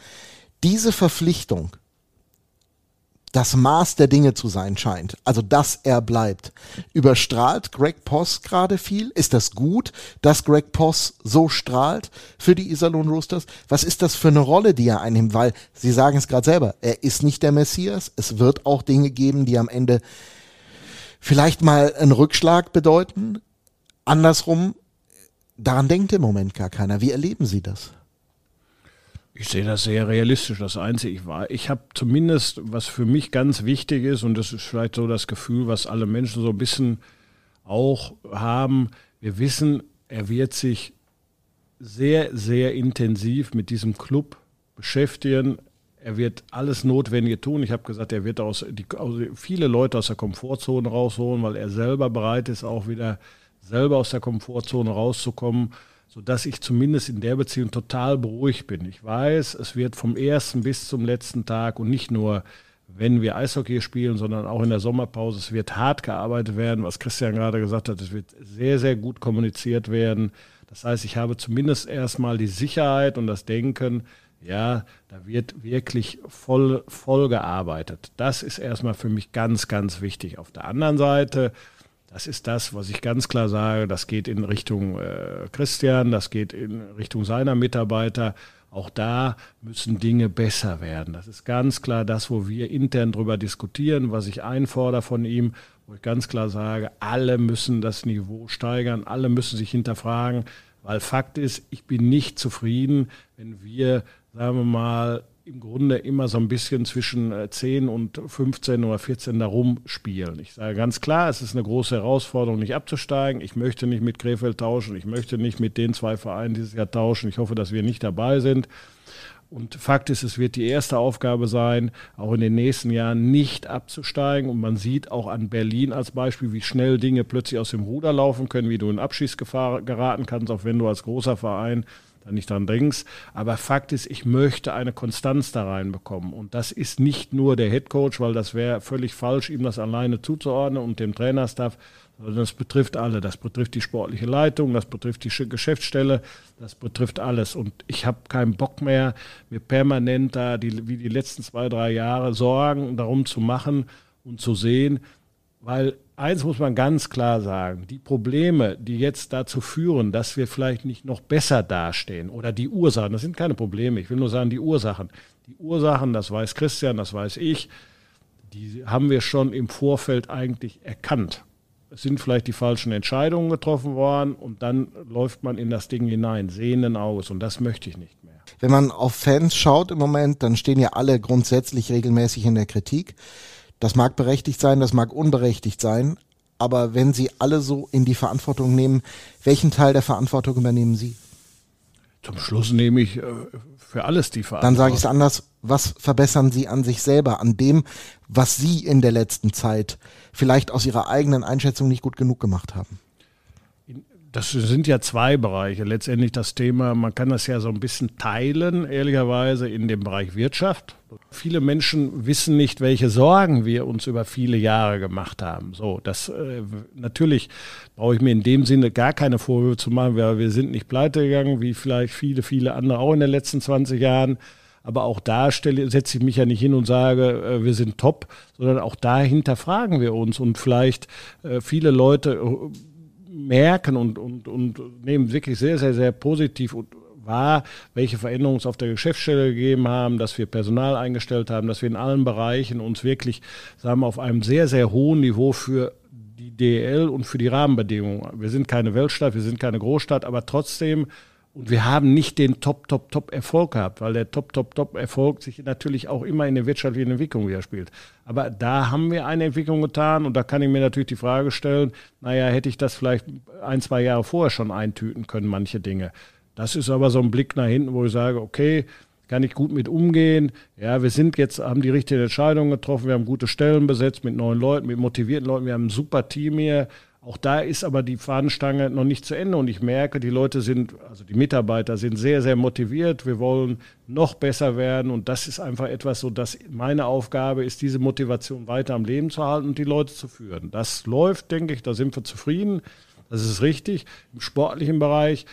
S1: diese Verpflichtung das Maß der Dinge zu sein scheint, also dass er bleibt. Überstrahlt Greg Poss gerade viel? Ist das gut, dass Greg Poss so strahlt für die Iserlohn Roosters? Was ist das für eine Rolle, die er einnimmt? Weil Sie sagen es gerade selber, er ist nicht der Messias. Es wird auch Dinge geben, die am Ende vielleicht mal einen Rückschlag bedeuten. Andersrum, daran denkt im Moment gar keiner. Wie erleben Sie das?
S5: Ich sehe das sehr realistisch. Das Einzige, ich war, ich habe zumindest, was für mich ganz wichtig ist, und das ist vielleicht so das Gefühl, was alle Menschen so ein bisschen auch haben, wir wissen, er wird sich sehr, sehr intensiv mit diesem Club beschäftigen. Er wird alles Notwendige tun. Ich habe gesagt, er wird aus, die, also viele Leute aus der Komfortzone rausholen, weil er selber bereit ist, auch wieder selber aus der Komfortzone rauszukommen sodass ich zumindest in der Beziehung total beruhigt bin. Ich weiß, es wird vom ersten bis zum letzten Tag und nicht nur, wenn wir Eishockey spielen, sondern auch in der Sommerpause, es wird hart gearbeitet werden, was Christian gerade gesagt hat, es wird sehr, sehr gut kommuniziert werden. Das heißt, ich habe zumindest erstmal die Sicherheit und das Denken, ja, da wird wirklich voll, voll gearbeitet. Das ist erstmal für mich ganz, ganz wichtig. Auf der anderen Seite, das ist das, was ich ganz klar sage. Das geht in Richtung äh, Christian, das geht in Richtung seiner Mitarbeiter. Auch da müssen Dinge besser werden. Das ist ganz klar das, wo wir intern darüber diskutieren, was ich einfordere von ihm, wo ich ganz klar sage, alle müssen das Niveau steigern, alle müssen sich hinterfragen, weil Fakt ist, ich bin nicht zufrieden, wenn wir, sagen wir mal, im Grunde immer so ein bisschen zwischen 10 äh, und 15 oder 14 darum spielen. Ich sage ganz klar, es ist eine große Herausforderung, nicht abzusteigen. Ich möchte nicht mit Krefeld tauschen. Ich möchte nicht mit den zwei Vereinen dieses Jahr tauschen. Ich hoffe, dass wir nicht dabei sind. Und Fakt ist, es wird die erste Aufgabe sein, auch in den nächsten Jahren nicht abzusteigen. Und man sieht auch an Berlin als Beispiel, wie schnell Dinge plötzlich aus dem Ruder laufen können, wie du in Abschießgefahr geraten kannst, auch wenn du als großer Verein da nicht dran denkst. Aber Fakt ist, ich möchte eine Konstanz da reinbekommen. Und das ist nicht nur der Head Coach, weil das wäre völlig falsch, ihm das alleine zuzuordnen und dem Trainerstaff, sondern das betrifft alle. Das betrifft die sportliche Leitung, das betrifft die Geschäftsstelle, das betrifft alles. Und ich habe keinen Bock mehr, mir permanent da, die, wie die letzten zwei, drei Jahre, Sorgen darum zu machen und zu sehen, weil eins muss man ganz klar sagen, die Probleme, die jetzt dazu führen, dass wir vielleicht nicht noch besser dastehen oder die Ursachen, das sind keine Probleme, ich will nur sagen, die Ursachen. Die Ursachen, das weiß Christian, das weiß ich, die haben wir schon im Vorfeld eigentlich erkannt. Es sind vielleicht die falschen Entscheidungen getroffen worden und dann läuft man in das Ding hinein, sehenden Auges und das möchte ich nicht mehr.
S1: Wenn man auf Fans schaut im Moment, dann stehen ja alle grundsätzlich regelmäßig in der Kritik. Das mag berechtigt sein, das mag unberechtigt sein, aber wenn Sie alle so in die Verantwortung nehmen, welchen Teil der Verantwortung übernehmen Sie?
S5: Zum Schluss nehme ich äh, für alles die Verantwortung.
S1: Dann sage ich es anders, was verbessern Sie an sich selber, an dem, was Sie in der letzten Zeit vielleicht aus Ihrer eigenen Einschätzung nicht gut genug gemacht haben?
S5: Das sind ja zwei Bereiche. Letztendlich das Thema, man kann das ja so ein bisschen teilen, ehrlicherweise, in dem Bereich Wirtschaft. Viele Menschen wissen nicht, welche Sorgen wir uns über viele Jahre gemacht haben. So, das äh, natürlich brauche ich mir in dem Sinne gar keine Vorwürfe zu machen, weil wir sind nicht pleite gegangen, wie vielleicht viele, viele andere auch in den letzten 20 Jahren. Aber auch da stelle, setze ich mich ja nicht hin und sage, äh, wir sind top, sondern auch dahinter fragen wir uns. Und vielleicht äh, viele Leute merken und, und, und nehmen wirklich sehr, sehr, sehr positiv wahr, welche Veränderungen es auf der Geschäftsstelle gegeben haben, dass wir Personal eingestellt haben, dass wir in allen Bereichen uns wirklich, sagen wir, auf einem sehr, sehr hohen Niveau für die DL und für die Rahmenbedingungen. Wir sind keine Weltstadt, wir sind keine Großstadt, aber trotzdem und wir haben nicht den Top, Top, Top Erfolg gehabt, weil der Top, Top, Top Erfolg sich natürlich auch immer in der wirtschaftlichen Entwicklung widerspiegelt. Aber da haben wir eine Entwicklung getan und da kann ich mir natürlich die Frage stellen, naja, hätte ich das vielleicht ein, zwei Jahre vorher schon eintüten können, manche Dinge. Das ist aber so ein Blick nach hinten, wo ich sage, okay, kann ich gut mit umgehen. Ja, wir sind jetzt, haben die richtigen Entscheidungen getroffen, wir haben gute Stellen besetzt mit neuen Leuten, mit motivierten Leuten, wir haben ein super Team hier. Auch da ist aber die Fahnenstange noch nicht zu Ende und ich merke, die Leute sind, also die Mitarbeiter sind sehr, sehr motiviert. Wir wollen noch besser werden und das ist einfach etwas so, dass meine Aufgabe ist, diese Motivation weiter am Leben zu halten und die Leute zu führen. Das läuft, denke ich, da sind wir zufrieden. Das ist richtig. Im sportlichen Bereich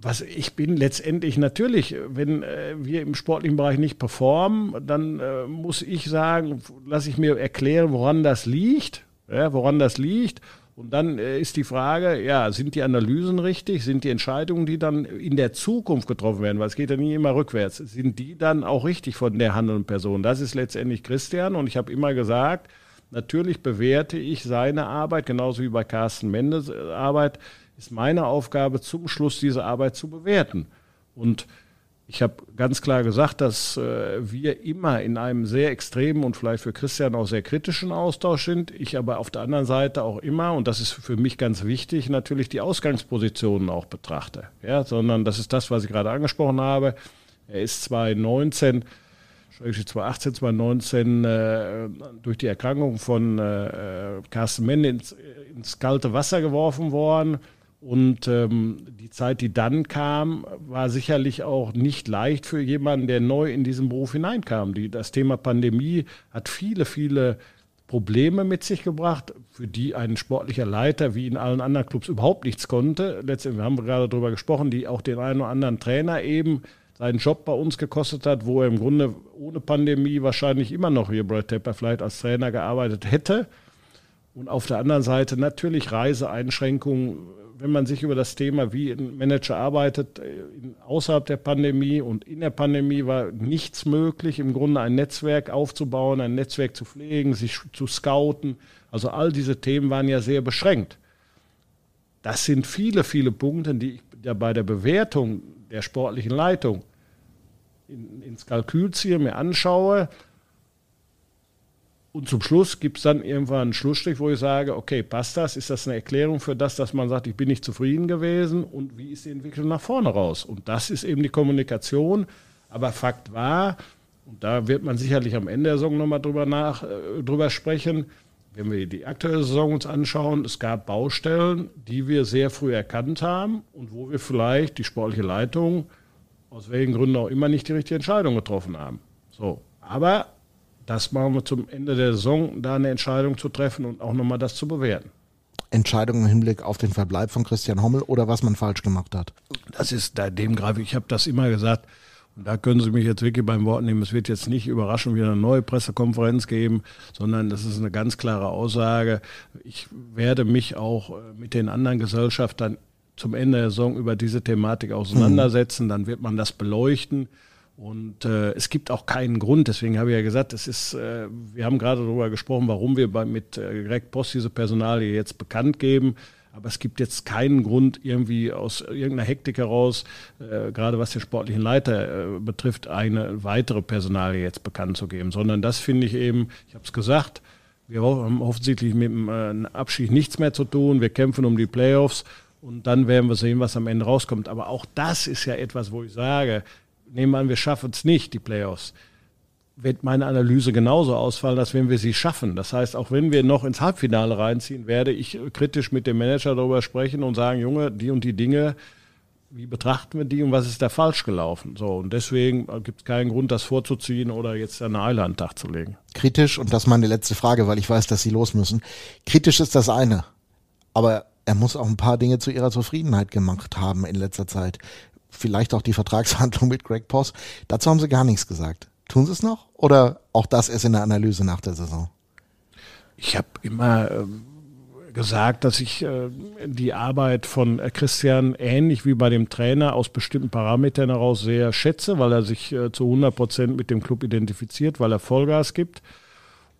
S5: was ich bin letztendlich natürlich, wenn äh, wir im sportlichen Bereich nicht performen, dann äh, muss ich sagen, lasse ich mir erklären, woran das liegt, ja, woran das liegt. Und dann äh, ist die Frage, ja, sind die Analysen richtig? Sind die Entscheidungen, die dann in der Zukunft getroffen werden, weil es geht ja nie immer rückwärts, sind die dann auch richtig von der handelnden Person? Das ist letztendlich Christian und ich habe immer gesagt, natürlich bewerte ich seine Arbeit, genauso wie bei Carsten Mendes äh, Arbeit, ist meine Aufgabe, zum Schluss diese Arbeit zu bewerten. Und ich habe ganz klar gesagt, dass äh, wir immer in einem sehr extremen und vielleicht für Christian auch sehr kritischen Austausch sind. Ich aber auf der anderen Seite auch immer, und das ist für mich ganz wichtig, natürlich die Ausgangspositionen auch betrachte. Ja, sondern das ist das, was ich gerade angesprochen habe. Er ist 2019, 2018, 2019 äh, durch die Erkrankung von äh, Carsten Mende ins, ins kalte Wasser geworfen worden und ähm, die Zeit, die dann kam, war sicherlich auch nicht leicht für jemanden, der neu in diesen Beruf hineinkam. Die, das Thema Pandemie hat viele, viele Probleme mit sich gebracht, für die ein sportlicher Leiter wie in allen anderen Clubs überhaupt nichts konnte. Letztendlich haben wir gerade darüber gesprochen, die auch den einen oder anderen Trainer eben seinen Job bei uns gekostet hat, wo er im Grunde ohne Pandemie wahrscheinlich immer noch hier Brad Tepper vielleicht als Trainer gearbeitet hätte. Und auf der anderen Seite natürlich Reiseeinschränkungen wenn man sich über das Thema, wie ein Manager arbeitet, äh, außerhalb der Pandemie und in der Pandemie war nichts möglich, im Grunde ein Netzwerk aufzubauen, ein Netzwerk zu pflegen, sich zu scouten. Also all diese Themen waren ja sehr beschränkt. Das sind viele, viele Punkte, die ich ja bei der Bewertung der sportlichen Leitung in, ins Kalkül ziehe, mir anschaue. Und zum Schluss gibt es dann irgendwann einen Schlussstrich, wo ich sage, okay, passt das? Ist das eine Erklärung für das, dass man sagt, ich bin nicht zufrieden gewesen? Und wie ist die Entwicklung nach vorne raus? Und das ist eben die Kommunikation. Aber Fakt war, und da wird man sicherlich am Ende der Saison nochmal drüber, nach, äh, drüber sprechen, wenn wir die aktuelle Saison uns anschauen, es gab Baustellen, die wir sehr früh erkannt haben und wo wir vielleicht die sportliche Leitung aus welchen Gründen auch immer nicht die richtige Entscheidung getroffen haben. So, aber das machen wir zum Ende der Saison, da eine Entscheidung zu treffen und auch nochmal das zu bewerten.
S1: Entscheidung im Hinblick auf den Verbleib von Christian Hommel oder was man falsch gemacht hat?
S5: Das ist da dem greife ich. habe das immer gesagt, und da können Sie mich jetzt wirklich beim Wort nehmen. Es wird jetzt nicht überraschend wieder eine neue Pressekonferenz geben, sondern das ist eine ganz klare Aussage. Ich werde mich auch äh, mit den anderen Gesellschaftern zum Ende der Saison über diese Thematik auseinandersetzen. Mhm. Dann wird man das beleuchten. Und äh, es gibt auch keinen Grund, deswegen habe ich ja gesagt, es ist, äh, wir haben gerade darüber gesprochen, warum wir bei, mit äh, Greg Post diese Personalie jetzt bekannt geben. Aber es gibt jetzt keinen Grund, irgendwie aus irgendeiner Hektik heraus, äh, gerade was den sportlichen Leiter äh, betrifft, eine weitere Personalie jetzt bekannt zu geben. Sondern das finde ich eben, ich habe es gesagt, wir haben offensichtlich mit dem äh, Abschied nichts mehr zu tun. Wir kämpfen um die Playoffs und dann werden wir sehen, was am Ende rauskommt. Aber auch das ist ja etwas, wo ich sage, nehmen wir an, wir schaffen es nicht, die Playoffs wird meine Analyse genauso ausfallen, als wenn wir sie schaffen. Das heißt, auch wenn wir noch ins Halbfinale reinziehen, werde ich kritisch mit dem Manager darüber sprechen und sagen, Junge, die und die Dinge, wie betrachten wir die und was ist da falsch gelaufen? So, und deswegen gibt es keinen Grund, das vorzuziehen oder jetzt eine Eile an den Tag zu legen.
S1: Kritisch, und das ist meine letzte Frage, weil ich weiß, dass Sie los müssen. Kritisch ist das eine. Aber er muss auch ein paar Dinge zu ihrer Zufriedenheit gemacht haben in letzter Zeit. Vielleicht auch die Vertragshandlung mit Greg Poss. Dazu haben Sie gar nichts gesagt. Tun sie es noch? Oder auch das ist in der Analyse nach der Saison?
S5: Ich habe immer äh, gesagt, dass ich äh, die Arbeit von Christian ähnlich wie bei dem Trainer aus bestimmten Parametern heraus sehr schätze, weil er sich äh, zu 100 Prozent mit dem Club identifiziert, weil er Vollgas gibt.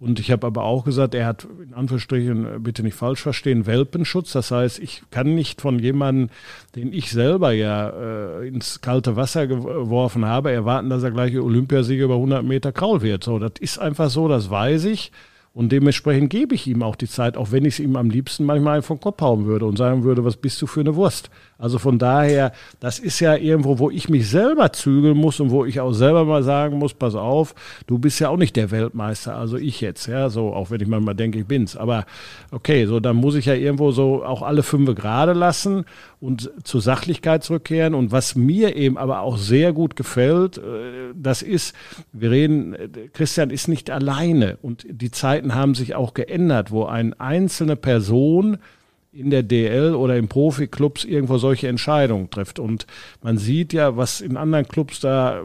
S5: Und ich habe aber auch gesagt, er hat in Anführungsstrichen, äh, bitte nicht falsch verstehen, Welpenschutz. Das heißt, ich kann nicht von jemandem, den ich selber ja äh, ins kalte Wasser geworfen habe, erwarten, dass er gleich Olympiasieger über 100 Meter Kraul wird. So, das ist einfach so, das weiß ich. Und dementsprechend gebe ich ihm auch die Zeit, auch wenn ich es ihm am liebsten manchmal vom Kopf hauen würde und sagen würde, was bist du für eine Wurst? Also von daher, das ist ja irgendwo, wo ich mich selber zügeln muss und wo ich auch selber mal sagen muss, pass auf, du bist ja auch nicht der Weltmeister, also ich jetzt, ja, so, auch wenn ich manchmal denke, ich bin's. Aber okay, so, dann muss ich ja irgendwo so auch alle fünf gerade lassen und zur Sachlichkeit zurückkehren. Und was mir eben aber auch sehr gut gefällt, äh, das ist, wir reden, Christian ist nicht alleine und die Zeiten haben sich auch geändert, wo eine einzelne Person in der DL oder in Profiklubs irgendwo solche Entscheidungen trifft. Und man sieht ja, was in anderen Clubs da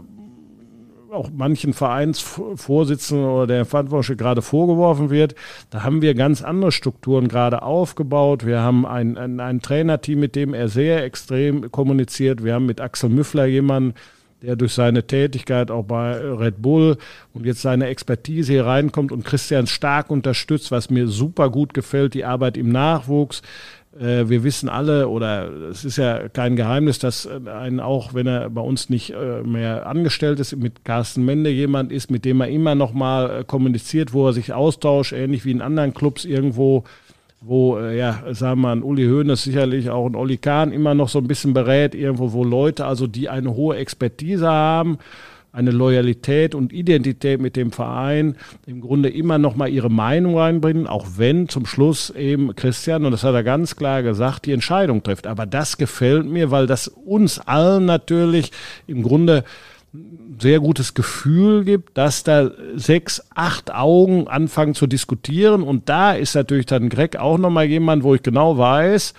S5: auch manchen Vereinsvorsitzenden oder der Verantwortliche gerade vorgeworfen wird. Da haben wir ganz andere Strukturen gerade aufgebaut. Wir haben ein, ein, ein Trainerteam, mit dem er sehr extrem kommuniziert. Wir haben mit Axel Müffler jemanden, der durch seine Tätigkeit auch bei Red Bull und jetzt seine Expertise hier reinkommt und Christian stark unterstützt, was mir super gut gefällt, die Arbeit im Nachwuchs. Äh, wir wissen alle, oder es ist ja kein Geheimnis, dass ein auch, wenn er bei uns nicht äh, mehr angestellt ist, mit Carsten Mende jemand ist, mit dem er immer noch mal äh, kommuniziert, wo er sich austauscht, ähnlich wie in anderen Clubs irgendwo wo, äh, ja, sagen wir mal, ein Uli Hoeneß sicherlich auch ein Olli Kahn immer noch so ein bisschen berät, irgendwo, wo Leute, also die eine hohe Expertise haben, eine Loyalität und Identität mit dem Verein im Grunde immer noch mal ihre Meinung reinbringen, auch wenn zum Schluss eben Christian, und das hat er ganz klar gesagt, die Entscheidung trifft. Aber das gefällt mir, weil das uns allen natürlich im Grunde sehr gutes Gefühl gibt, dass da sechs, acht Augen anfangen zu diskutieren. Und da ist natürlich dann Greg auch nochmal jemand, wo ich genau weiß,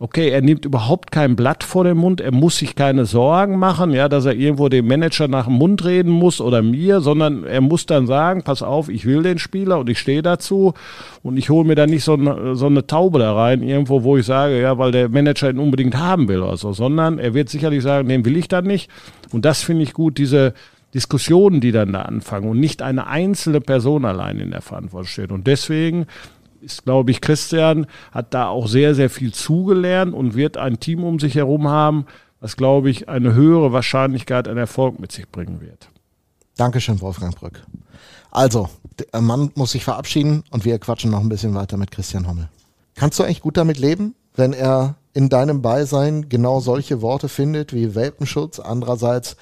S5: okay, er nimmt überhaupt kein Blatt vor den Mund, er muss sich keine Sorgen machen, ja, dass er irgendwo dem Manager nach dem Mund reden muss oder mir, sondern er muss dann sagen, pass auf, ich will den Spieler und ich stehe dazu und ich hole mir da nicht so eine, so eine Taube da rein, irgendwo, wo ich sage, ja, weil der Manager ihn unbedingt haben will oder so, sondern er wird sicherlich sagen, den will ich dann nicht und das finde ich gut, diese Diskussionen, die dann da anfangen und nicht eine einzelne Person allein in der Verantwortung steht. Und deswegen ist, glaube ich, Christian hat da auch sehr, sehr viel zugelernt und wird ein Team um sich herum haben, was, glaube ich, eine höhere Wahrscheinlichkeit an Erfolg mit sich bringen wird.
S1: Dankeschön, Wolfgang Brück. Also, der Mann muss sich verabschieden und wir quatschen noch ein bisschen weiter mit Christian Hommel. Kannst du eigentlich gut damit leben, wenn er in deinem Beisein genau solche Worte findet wie Welpenschutz, andererseits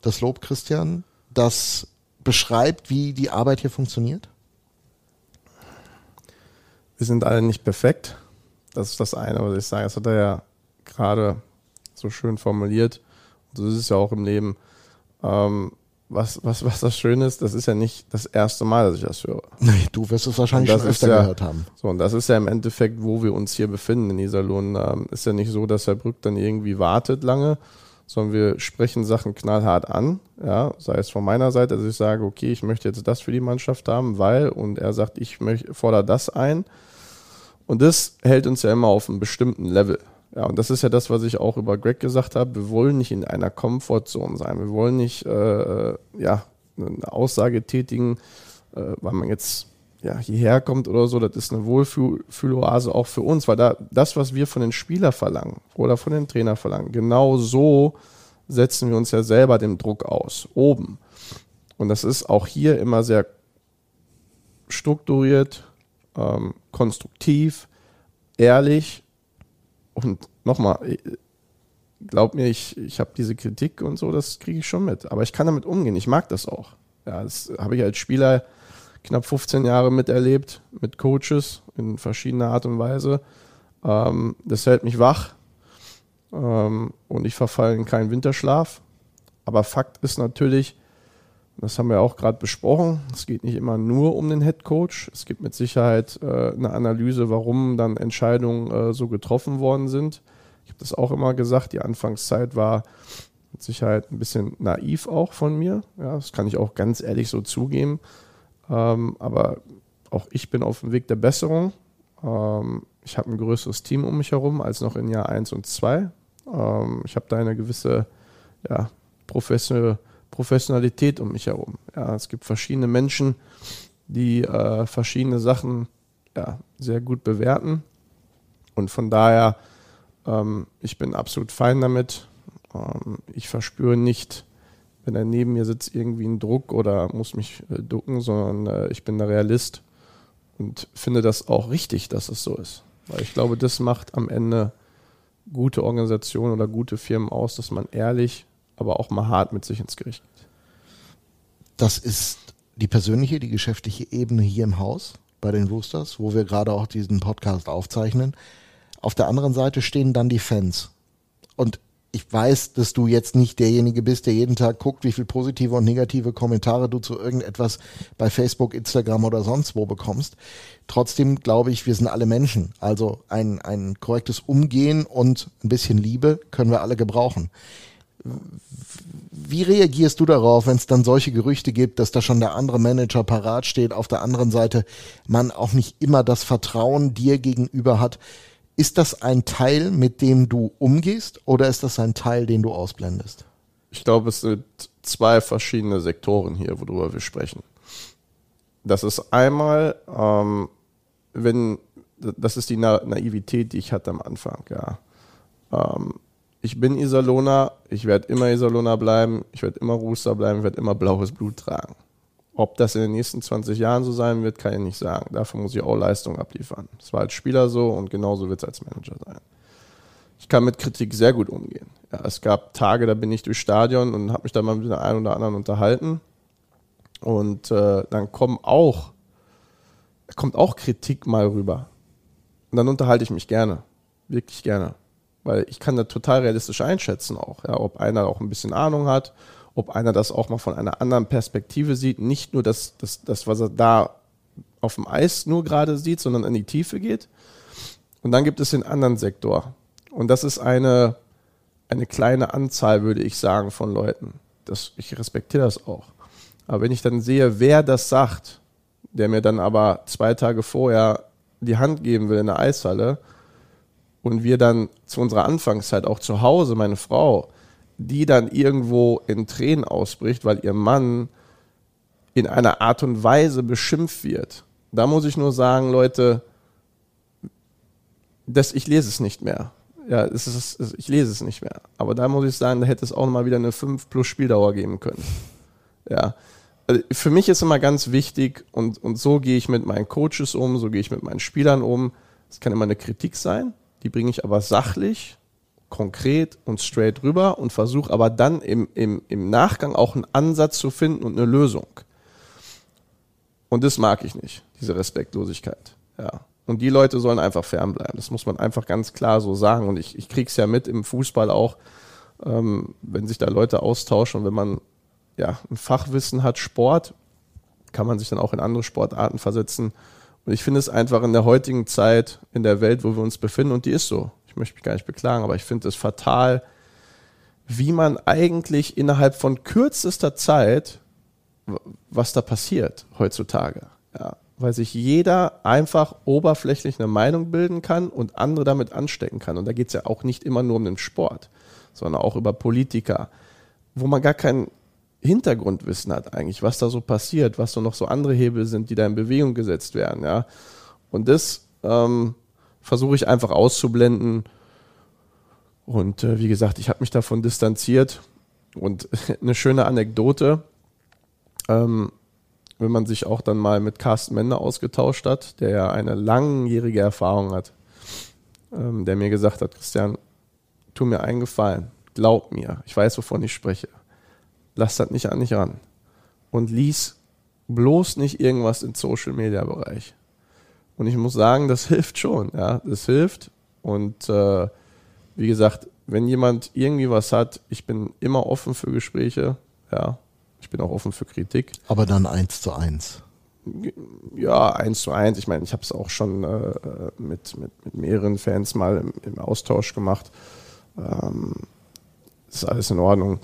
S1: das Lob Christian, das beschreibt, wie die Arbeit hier funktioniert?
S6: Wir sind alle nicht perfekt. Das ist das eine, was ich sage. Das hat er ja gerade so schön formuliert. Und so ist es ja auch im Leben. Ähm, was, was, was das Schöne ist, das ist ja nicht das erste Mal, dass ich das höre.
S1: Nee, du wirst es wahrscheinlich schon öfter
S6: ja,
S1: gehört haben.
S6: So, und das ist ja im Endeffekt, wo wir uns hier befinden in Iserlohn. Ähm, ist ja nicht so, dass Herr Brück dann irgendwie wartet lange, sondern wir sprechen Sachen knallhart an. Ja, sei es von meiner Seite, dass ich sage, okay, ich möchte jetzt das für die Mannschaft haben, weil, und er sagt, ich möchte, fordere das ein. Und das hält uns ja immer auf einem bestimmten Level. Ja, und das ist ja das, was ich auch über Greg gesagt habe. Wir wollen nicht in einer Comfortzone sein. Wir wollen nicht äh, ja, eine Aussage tätigen, äh, weil man jetzt ja, hierher kommt oder so. Das ist eine Wohlfühloase auch für uns, weil da das, was wir von den Spielern verlangen oder von den Trainern verlangen, genau so setzen wir uns ja selber dem Druck aus, oben. Und das ist auch hier immer sehr strukturiert, ähm, konstruktiv, ehrlich und nochmal, glaub mir, ich, ich habe diese Kritik und so, das kriege ich schon mit. Aber ich kann damit umgehen. Ich mag das auch. Ja, das habe ich als Spieler knapp 15 Jahre miterlebt, mit Coaches in verschiedener Art und Weise. Ähm, das hält mich wach ähm, und ich verfalle in keinen Winterschlaf. Aber Fakt ist natürlich, das haben wir auch gerade besprochen. Es geht nicht immer nur um den Head Coach. Es gibt mit Sicherheit äh, eine Analyse, warum dann Entscheidungen äh, so getroffen worden sind. Ich habe das auch immer gesagt. Die Anfangszeit war mit Sicherheit ein bisschen naiv auch von mir. Ja, das kann ich auch ganz ehrlich so zugeben. Ähm, aber auch ich bin auf dem Weg der Besserung. Ähm, ich habe ein größeres Team um mich herum als noch in Jahr 1 und 2. Ähm, ich habe da eine gewisse ja, professionelle Professionalität um mich herum. Ja, es gibt verschiedene Menschen, die äh, verschiedene Sachen ja, sehr gut bewerten. Und von daher, ähm, ich bin absolut fein damit. Ähm, ich verspüre nicht, wenn er neben mir sitzt, irgendwie einen Druck oder muss mich äh, ducken, sondern äh, ich bin der Realist und finde das auch richtig, dass es so ist. Weil ich glaube, das macht am Ende gute Organisationen oder gute Firmen aus, dass man ehrlich aber auch mal hart mit sich ins Gericht geht.
S1: Das ist die persönliche, die geschäftliche Ebene hier im Haus bei den Roosters, wo wir gerade auch diesen Podcast aufzeichnen. Auf der anderen Seite stehen dann die Fans. Und ich weiß, dass du jetzt nicht derjenige bist, der jeden Tag guckt, wie viel positive und negative Kommentare du zu irgendetwas bei Facebook, Instagram oder sonst wo bekommst. Trotzdem glaube ich, wir sind alle Menschen. Also ein, ein korrektes Umgehen und ein bisschen Liebe können wir alle gebrauchen. Wie reagierst du darauf, wenn es dann solche Gerüchte gibt, dass da schon der andere Manager parat steht, auf der anderen Seite man auch nicht immer das Vertrauen dir gegenüber hat? Ist das ein Teil, mit dem du umgehst oder ist das ein Teil, den du ausblendest?
S6: Ich glaube, es sind zwei verschiedene Sektoren hier, worüber wir sprechen. Das ist einmal, ähm, wenn, das ist die Na Naivität, die ich hatte am Anfang, ja. Ähm, ich bin Iserlohner, ich werde immer Iserlohner bleiben, ich werde immer Rooster bleiben, ich werde immer blaues Blut tragen. Ob das in den nächsten 20 Jahren so sein wird, kann ich nicht sagen. Dafür muss ich auch Leistung abliefern. Das war als Spieler so und genauso wird es als Manager sein. Ich kann mit Kritik sehr gut umgehen. Ja, es gab Tage, da bin ich durchs Stadion und habe mich da mal mit dem einen oder anderen unterhalten. Und äh, dann kommen auch, kommt auch Kritik mal rüber. Und dann unterhalte ich mich gerne. Wirklich gerne weil ich kann da total realistisch einschätzen auch, ja, ob einer auch ein bisschen Ahnung hat, ob einer das auch mal von einer anderen Perspektive sieht, nicht nur das, das, das was er da auf dem Eis nur gerade sieht, sondern in die Tiefe geht. Und dann gibt es den anderen Sektor. Und das ist eine, eine kleine Anzahl, würde ich sagen, von Leuten. Das, ich respektiere das auch. Aber wenn ich dann sehe, wer das sagt, der mir dann aber zwei Tage vorher die Hand geben will in der Eishalle, und wir dann zu unserer Anfangszeit auch zu Hause, meine Frau, die dann irgendwo in Tränen ausbricht, weil ihr Mann in einer Art und Weise beschimpft wird. Da muss ich nur sagen, Leute, das, ich lese es nicht mehr. Ja, es ist, es, ich lese es nicht mehr. Aber da muss ich sagen, da hätte es auch mal wieder eine 5 plus Spieldauer geben können. Ja. Also für mich ist immer ganz wichtig und, und so gehe ich mit meinen Coaches um, so gehe ich mit meinen Spielern um. Es kann immer eine Kritik sein, die bringe ich aber sachlich, konkret und straight rüber und versuche aber dann im, im, im Nachgang auch einen Ansatz zu finden und eine Lösung. Und das mag ich nicht, diese Respektlosigkeit. Ja. Und die Leute sollen einfach fernbleiben. Das muss man einfach ganz klar so sagen. Und ich, ich kriege es ja mit im Fußball auch, ähm, wenn sich da Leute austauschen und wenn man ja, ein Fachwissen hat, Sport, kann man sich dann auch in andere Sportarten versetzen. Und ich finde es einfach in der heutigen Zeit, in der Welt, wo wir uns befinden, und die ist so, ich möchte mich gar nicht beklagen, aber ich finde es fatal, wie man eigentlich innerhalb von kürzester Zeit, was da passiert heutzutage. Ja weil sich jeder einfach oberflächlich eine Meinung bilden kann und andere damit anstecken kann. Und da geht es ja auch nicht immer nur um den Sport, sondern auch über Politiker, wo man gar kein Hintergrundwissen hat eigentlich, was da so passiert, was so noch so andere Hebel sind, die da in Bewegung gesetzt werden. Ja. Und das ähm, versuche ich einfach auszublenden. Und äh, wie gesagt, ich habe mich davon distanziert. Und eine schöne Anekdote. Ähm, wenn man sich auch dann mal mit Carsten Mender ausgetauscht hat, der ja eine langjährige Erfahrung hat, ähm, der mir gesagt hat, Christian, tu mir einen Gefallen, glaub mir, ich weiß, wovon ich spreche. Lass das nicht an dich ran. Und lies bloß nicht irgendwas im Social Media Bereich. Und ich muss sagen, das hilft schon, ja, das hilft. Und äh, wie gesagt, wenn jemand irgendwie was hat, ich bin immer offen für Gespräche, ja, ich bin auch offen für Kritik.
S1: Aber dann eins zu eins.
S6: Ja, eins zu eins. Ich meine, ich habe es auch schon äh, mit, mit, mit mehreren Fans mal im, im Austausch gemacht. Ähm, ist alles in Ordnung.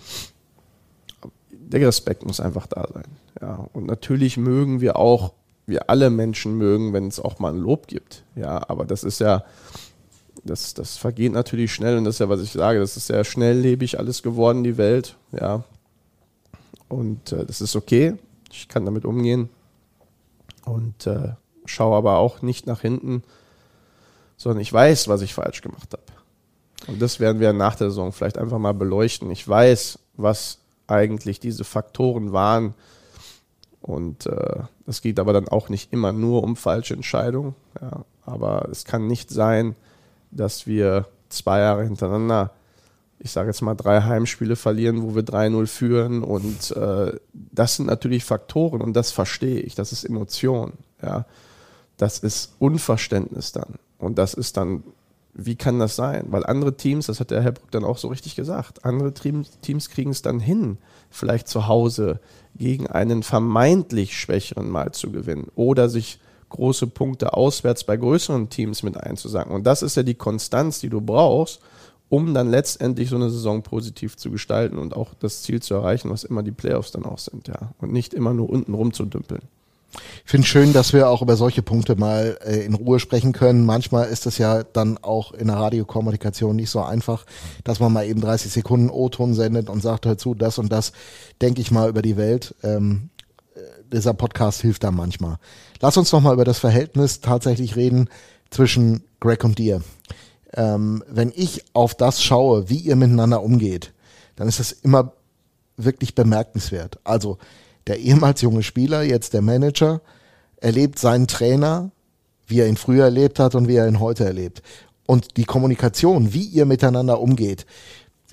S6: Der Respekt muss einfach da sein. Ja, und natürlich mögen wir auch, wir alle Menschen mögen, wenn es auch mal ein Lob gibt. Ja, aber das ist ja, das, das vergeht natürlich schnell und das ist ja, was ich sage, das ist sehr schnelllebig alles geworden, die Welt. Ja, und äh, das ist okay. Ich kann damit umgehen. Und äh, schaue aber auch nicht nach hinten, sondern ich weiß, was ich falsch gemacht habe. Und das werden wir nach der Saison vielleicht einfach mal beleuchten. Ich weiß, was eigentlich diese Faktoren waren. Und äh, das geht aber dann auch nicht immer nur um falsche Entscheidungen. Ja. Aber es kann nicht sein, dass wir zwei Jahre hintereinander ich sage jetzt mal, drei Heimspiele verlieren, wo wir 3-0 führen. Und äh, das sind natürlich Faktoren und das verstehe ich. Das ist Emotion. Ja. Das ist Unverständnis dann. Und das ist dann, wie kann das sein? Weil andere Teams, das hat der Herr Bruck dann auch so richtig gesagt, andere Teams kriegen es dann hin, vielleicht zu Hause gegen einen vermeintlich schwächeren mal zu gewinnen oder sich große Punkte auswärts bei größeren Teams mit einzusagen. Und das ist ja die Konstanz, die du brauchst, um dann letztendlich so eine Saison positiv zu gestalten und auch das Ziel zu erreichen, was immer die Playoffs dann auch sind, ja. Und nicht immer nur unten rumzudümpeln.
S1: Ich finde schön, dass wir auch über solche Punkte mal äh, in Ruhe sprechen können. Manchmal ist es ja dann auch in der Radiokommunikation nicht so einfach, dass man mal eben 30 Sekunden O-Ton sendet und sagt, hör zu, das und das denke ich mal über die Welt. Ähm, äh, dieser Podcast hilft da manchmal. Lass uns noch mal über das Verhältnis tatsächlich reden zwischen Greg und dir ähm, wenn ich auf das schaue, wie ihr miteinander umgeht, dann ist das immer wirklich bemerkenswert. Also der ehemals junge Spieler, jetzt der Manager, erlebt seinen Trainer, wie er ihn früher erlebt hat und wie er ihn heute erlebt. Und die Kommunikation, wie ihr miteinander umgeht,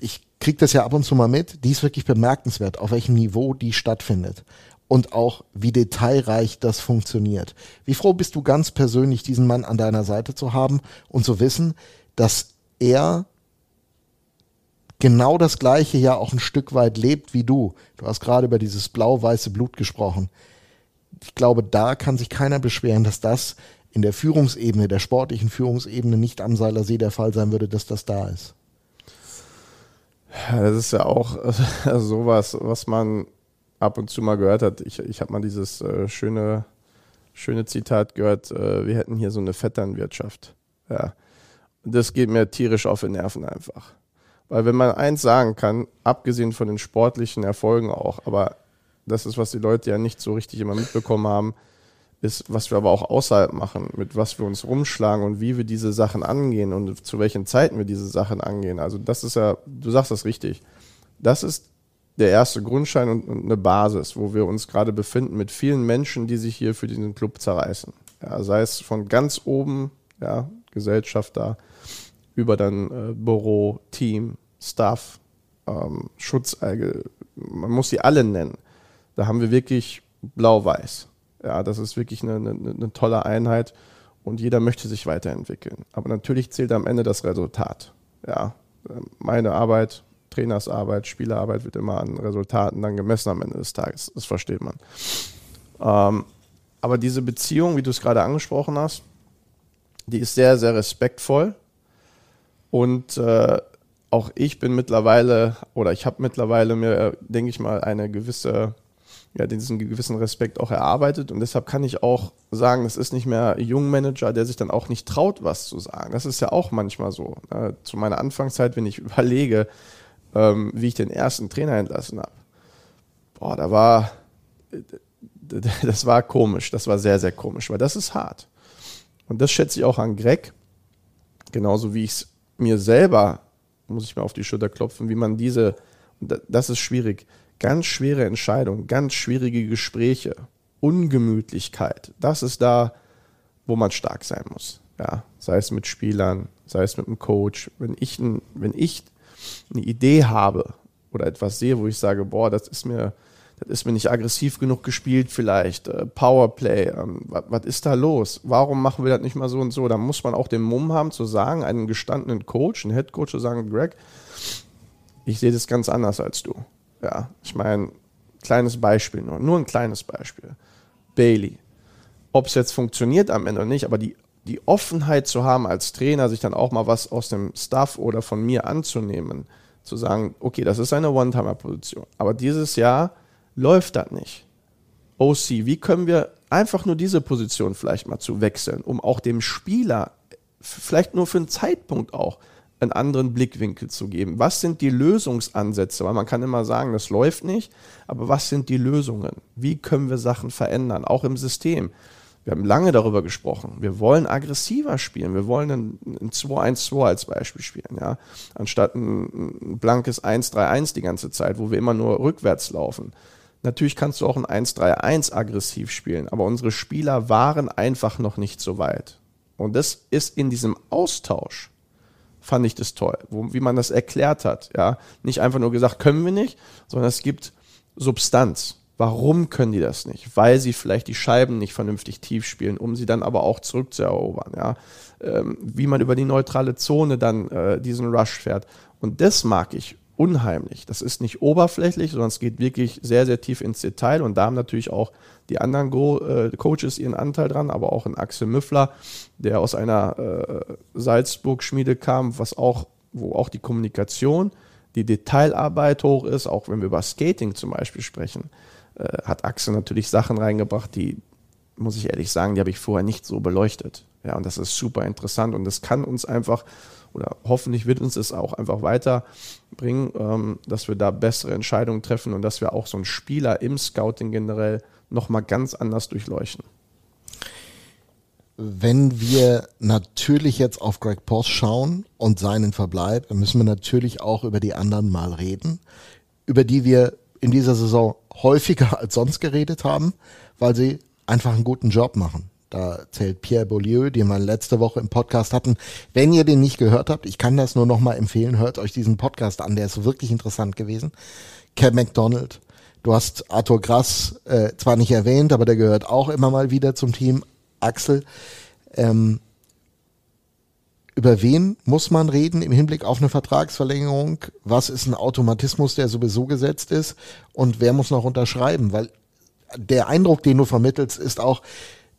S1: ich kriege das ja ab und zu mal mit, die ist wirklich bemerkenswert, auf welchem Niveau die stattfindet und auch wie detailreich das funktioniert. Wie froh bist du ganz persönlich, diesen Mann an deiner Seite zu haben und zu wissen, dass er genau das Gleiche ja auch ein Stück weit lebt wie du. Du hast gerade über dieses blau-weiße Blut gesprochen. Ich glaube, da kann sich keiner beschweren, dass das in der Führungsebene, der sportlichen Führungsebene nicht am Seiler See der Fall sein würde, dass das da ist.
S6: Ja, das ist ja auch äh, sowas, was man ab und zu mal gehört hat. Ich, ich habe mal dieses äh, schöne, schöne Zitat gehört, äh, wir hätten hier so eine Vetternwirtschaft. Ja das geht mir tierisch auf den Nerven einfach. Weil wenn man eins sagen kann, abgesehen von den sportlichen Erfolgen auch, aber das ist, was die Leute ja nicht so richtig immer mitbekommen haben, ist, was wir aber auch außerhalb machen, mit was wir uns rumschlagen und wie wir diese Sachen angehen und zu welchen Zeiten wir diese Sachen angehen. Also das ist ja, du sagst das richtig. Das ist der erste Grundschein und, eine Basis, wo wir uns gerade befinden mit vielen Menschen, die sich hier für diesen Club zerreißen. Ja, sei es von ganz oben, ja, Gesellschaft da, über dann äh, Büro, Team, Staff, ähm, Schutzalge, man muss sie alle nennen. Da haben wir wirklich blau-weiß. Ja, das ist wirklich eine, eine, eine tolle Einheit und jeder möchte sich weiterentwickeln. Aber natürlich zählt am Ende das Resultat. Ja, meine Arbeit, Trainersarbeit, Spielerarbeit wird immer an Resultaten dann gemessen am Ende des Tages. Das versteht man. Ähm, aber diese Beziehung, wie du es gerade angesprochen hast, die ist sehr, sehr respektvoll. Und äh, auch ich bin mittlerweile, oder ich habe mittlerweile mir, denke ich mal, eine gewisse, ja, diesen gewissen Respekt auch erarbeitet. Und deshalb kann ich auch sagen, es ist nicht mehr Jungmanager, der sich dann auch nicht traut, was zu sagen. Das ist ja auch manchmal so. Ne? Zu meiner Anfangszeit, wenn ich überlege, ähm, wie ich den ersten Trainer entlassen habe. Boah, da war, das war komisch, das war sehr, sehr komisch, weil das ist hart. Und das schätze ich auch an Greg, genauso wie ich es mir selber, muss ich mir auf die Schulter klopfen, wie man diese, das ist schwierig, ganz schwere Entscheidungen, ganz schwierige Gespräche, Ungemütlichkeit, das ist da, wo man stark sein muss. Ja, sei es mit Spielern, sei es mit einem Coach. Wenn ich, wenn ich eine Idee habe oder etwas sehe, wo ich sage, boah, das ist mir, ist mir nicht aggressiv genug gespielt vielleicht, äh, Powerplay, ähm, was, was ist da los? Warum machen wir das nicht mal so und so? Da muss man auch den Mumm haben zu sagen, einen gestandenen Coach, einen Headcoach zu sagen, Greg, ich sehe das ganz anders als du. Ja, ich meine, kleines Beispiel nur, nur ein kleines Beispiel. Bailey. Ob es jetzt funktioniert am Ende oder nicht, aber die die Offenheit zu haben als Trainer, sich dann auch mal was aus dem Staff oder von mir anzunehmen, zu sagen, okay, das ist eine One-Timer-Position, aber dieses Jahr läuft das nicht. OC, wie können wir einfach nur diese Position vielleicht mal zu wechseln, um auch dem Spieler vielleicht nur für einen Zeitpunkt auch einen anderen Blickwinkel zu geben. Was sind die Lösungsansätze? Weil man kann immer sagen, das läuft nicht, aber was sind die Lösungen? Wie können wir Sachen verändern, auch im System? Wir haben lange darüber gesprochen. Wir wollen aggressiver spielen. Wir wollen ein, ein 2-1-2 als Beispiel spielen, ja. Anstatt ein blankes 1-3-1 die ganze Zeit, wo wir immer nur rückwärts laufen. Natürlich kannst du auch ein 1-3-1 aggressiv spielen, aber unsere Spieler waren einfach noch nicht so weit. Und das ist in diesem Austausch, fand ich das toll, wo, wie man das erklärt hat, ja. Nicht einfach nur gesagt, können wir nicht, sondern es gibt Substanz. Warum können die das nicht? Weil sie vielleicht die Scheiben nicht vernünftig tief spielen, um sie dann aber auch zurückzuerobern. Ja? Ähm, wie man über die neutrale Zone dann äh, diesen Rush fährt. Und das mag ich unheimlich. Das ist nicht oberflächlich, sondern es geht wirklich sehr, sehr tief ins Detail. Und da haben natürlich auch die anderen Go äh, Coaches ihren Anteil dran, aber auch ein Axel Müffler, der aus einer äh, Salzburg-Schmiede kam, was auch, wo auch die Kommunikation, die Detailarbeit hoch ist, auch wenn wir über Skating zum Beispiel sprechen äh, hat Axel natürlich Sachen reingebracht, die, muss ich ehrlich sagen, die habe ich vorher nicht so beleuchtet. Ja, und das ist super interessant und das kann uns einfach oder hoffentlich wird uns es auch einfach weiterbringen, ähm, dass wir da bessere Entscheidungen treffen und dass wir auch so einen Spieler im Scouting generell nochmal ganz anders durchleuchten.
S1: Wenn wir natürlich jetzt auf Greg Post schauen und seinen Verbleib, dann müssen wir natürlich auch über die anderen mal reden, über die wir in dieser Saison häufiger als sonst geredet haben, weil sie einfach einen guten Job machen. Da zählt Pierre Beaulieu, den wir letzte Woche im Podcast hatten. Wenn ihr den nicht gehört habt, ich kann das nur noch mal empfehlen, hört euch diesen Podcast an, der ist wirklich interessant gewesen. Cam McDonald, du hast Arthur Grass äh, zwar nicht erwähnt, aber der gehört auch immer mal wieder zum Team. Axel, ähm, über wen muss man reden im Hinblick auf eine Vertragsverlängerung? Was ist ein Automatismus, der sowieso gesetzt ist? Und wer muss noch unterschreiben? Weil der Eindruck, den du vermittelst, ist auch,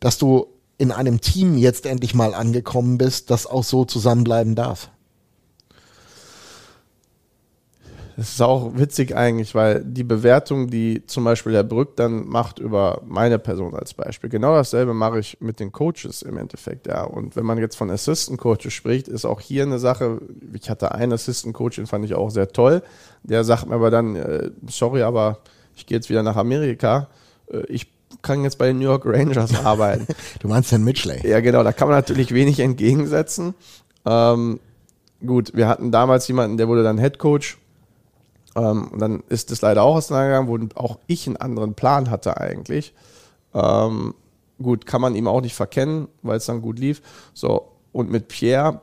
S1: dass du in einem Team jetzt endlich mal angekommen bist, das auch so zusammenbleiben darf.
S6: Das ist auch witzig eigentlich, weil die Bewertung, die zum Beispiel Herr Brück dann macht über meine Person als Beispiel, genau dasselbe mache ich mit den Coaches im Endeffekt, ja. Und wenn man jetzt von Assistant Coaches spricht, ist auch hier eine Sache, ich hatte einen Assistant Coach, den fand ich auch sehr toll, der sagt mir aber dann, äh, sorry, aber ich gehe jetzt wieder nach Amerika, äh, ich kann jetzt bei den New York Rangers arbeiten.
S1: du meinst den Mitchley?
S6: Ja, genau, da kann man natürlich wenig entgegensetzen. Ähm, gut, wir hatten damals jemanden, der wurde dann Head Coach. Ähm, und dann ist es leider auch auseinandergegangen, wo auch ich einen anderen Plan hatte eigentlich. Ähm, gut, kann man ihm auch nicht verkennen, weil es dann gut lief. So, und mit Pierre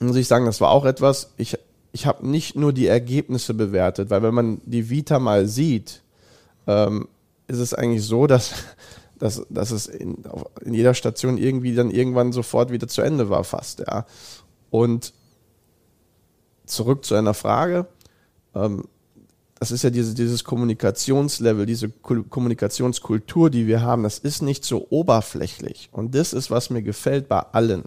S6: muss ich sagen, das war auch etwas, ich, ich habe nicht nur die Ergebnisse bewertet, weil wenn man die Vita mal sieht, ähm, ist es eigentlich so, dass, dass, dass es in, in jeder Station irgendwie dann irgendwann sofort wieder zu Ende war, fast, ja. Und zurück zu einer Frage. Ähm, das ist ja diese, dieses Kommunikationslevel, diese Kommunikationskultur, die wir haben, das ist nicht so oberflächlich. Und das ist, was mir gefällt bei allen.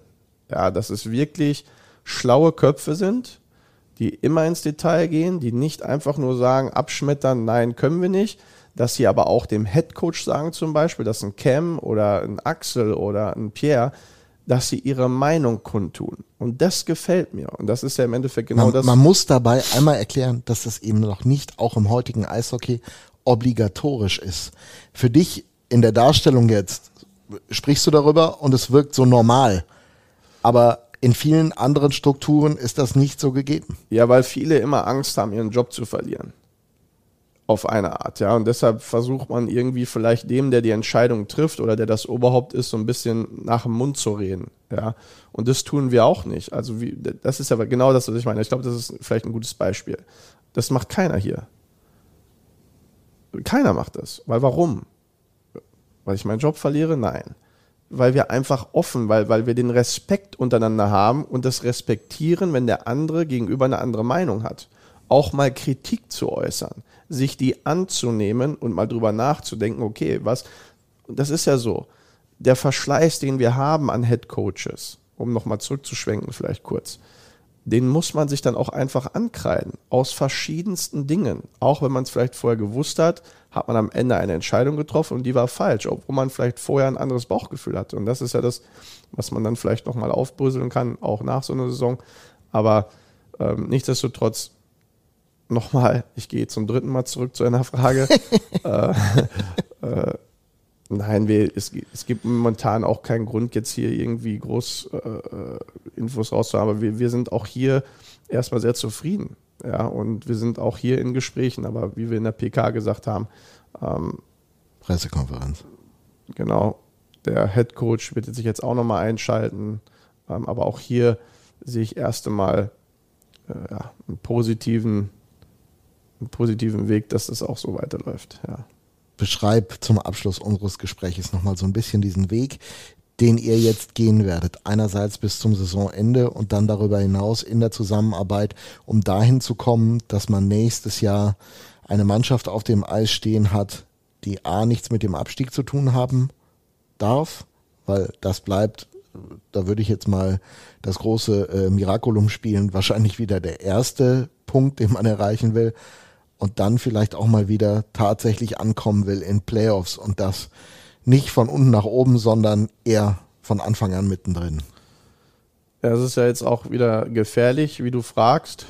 S6: Ja, dass es wirklich schlaue Köpfe sind, die immer ins Detail gehen, die nicht einfach nur sagen, abschmettern, nein, können wir nicht, dass sie aber auch dem Headcoach sagen zum Beispiel, dass ein Cam oder ein Axel oder ein Pierre, dass sie ihre Meinung kundtun. Und das gefällt mir. Und das ist ja im Endeffekt genau
S1: man,
S6: das.
S1: Man muss dabei einmal erklären, dass das eben noch nicht auch im heutigen Eishockey obligatorisch ist. Für dich in der Darstellung jetzt sprichst du darüber und es wirkt so normal. Aber in vielen anderen Strukturen ist das nicht so gegeben.
S6: Ja, weil viele immer Angst haben, ihren Job zu verlieren auf eine Art, ja. Und deshalb versucht man irgendwie vielleicht dem, der die Entscheidung trifft oder der das Oberhaupt ist, so ein bisschen nach dem Mund zu reden, ja. Und das tun wir auch nicht. Also wie, das ist ja genau das, was ich meine. Ich glaube, das ist vielleicht ein gutes Beispiel. Das macht keiner hier. Keiner macht das. Weil warum? Weil ich meinen Job verliere? Nein. Weil wir einfach offen, weil, weil wir den Respekt untereinander haben und das respektieren, wenn der andere gegenüber eine andere Meinung hat. Auch mal Kritik zu äußern sich die anzunehmen und mal drüber nachzudenken, okay, was, das ist ja so, der Verschleiß, den wir haben an Head Coaches, um nochmal zurückzuschwenken vielleicht kurz, den muss man sich dann auch einfach ankreiden, aus verschiedensten Dingen. Auch wenn man es vielleicht vorher gewusst hat, hat man am Ende eine Entscheidung getroffen und die war falsch, obwohl man vielleicht vorher ein anderes Bauchgefühl hatte. Und das ist ja das, was man dann vielleicht nochmal aufbröseln kann, auch nach so einer Saison. Aber ähm, nichtsdestotrotz nochmal, ich gehe zum dritten Mal zurück zu einer Frage. äh, äh, nein, wir, es, es, gibt momentan auch keinen Grund, jetzt hier irgendwie groß äh, äh, Infos rauszuhaben, aber wir, wir sind auch hier erstmal sehr zufrieden. Ja, und wir sind auch hier in Gesprächen, aber wie wir in der PK gesagt haben, ähm,
S1: Pressekonferenz.
S6: Genau. Der Head Coach wird sich jetzt auch nochmal einschalten. Ähm, aber auch hier sehe ich erst einmal äh, ja, einen positiven positiven Weg, dass das auch so weiterläuft. Ja.
S1: Beschreib zum Abschluss unseres Gesprächs nochmal so ein bisschen diesen Weg, den ihr jetzt gehen werdet. Einerseits bis zum Saisonende und dann darüber hinaus in der Zusammenarbeit, um dahin zu kommen, dass man nächstes Jahr eine Mannschaft auf dem Eis stehen hat, die A nichts mit dem Abstieg zu tun haben darf, weil das bleibt, da würde ich jetzt mal das große äh, Miraculum spielen, wahrscheinlich wieder der erste Punkt, den man erreichen will und dann vielleicht auch mal wieder tatsächlich ankommen will in Playoffs und das nicht von unten nach oben, sondern eher von Anfang an mittendrin.
S6: Ja, das ist ja jetzt auch wieder gefährlich, wie du fragst.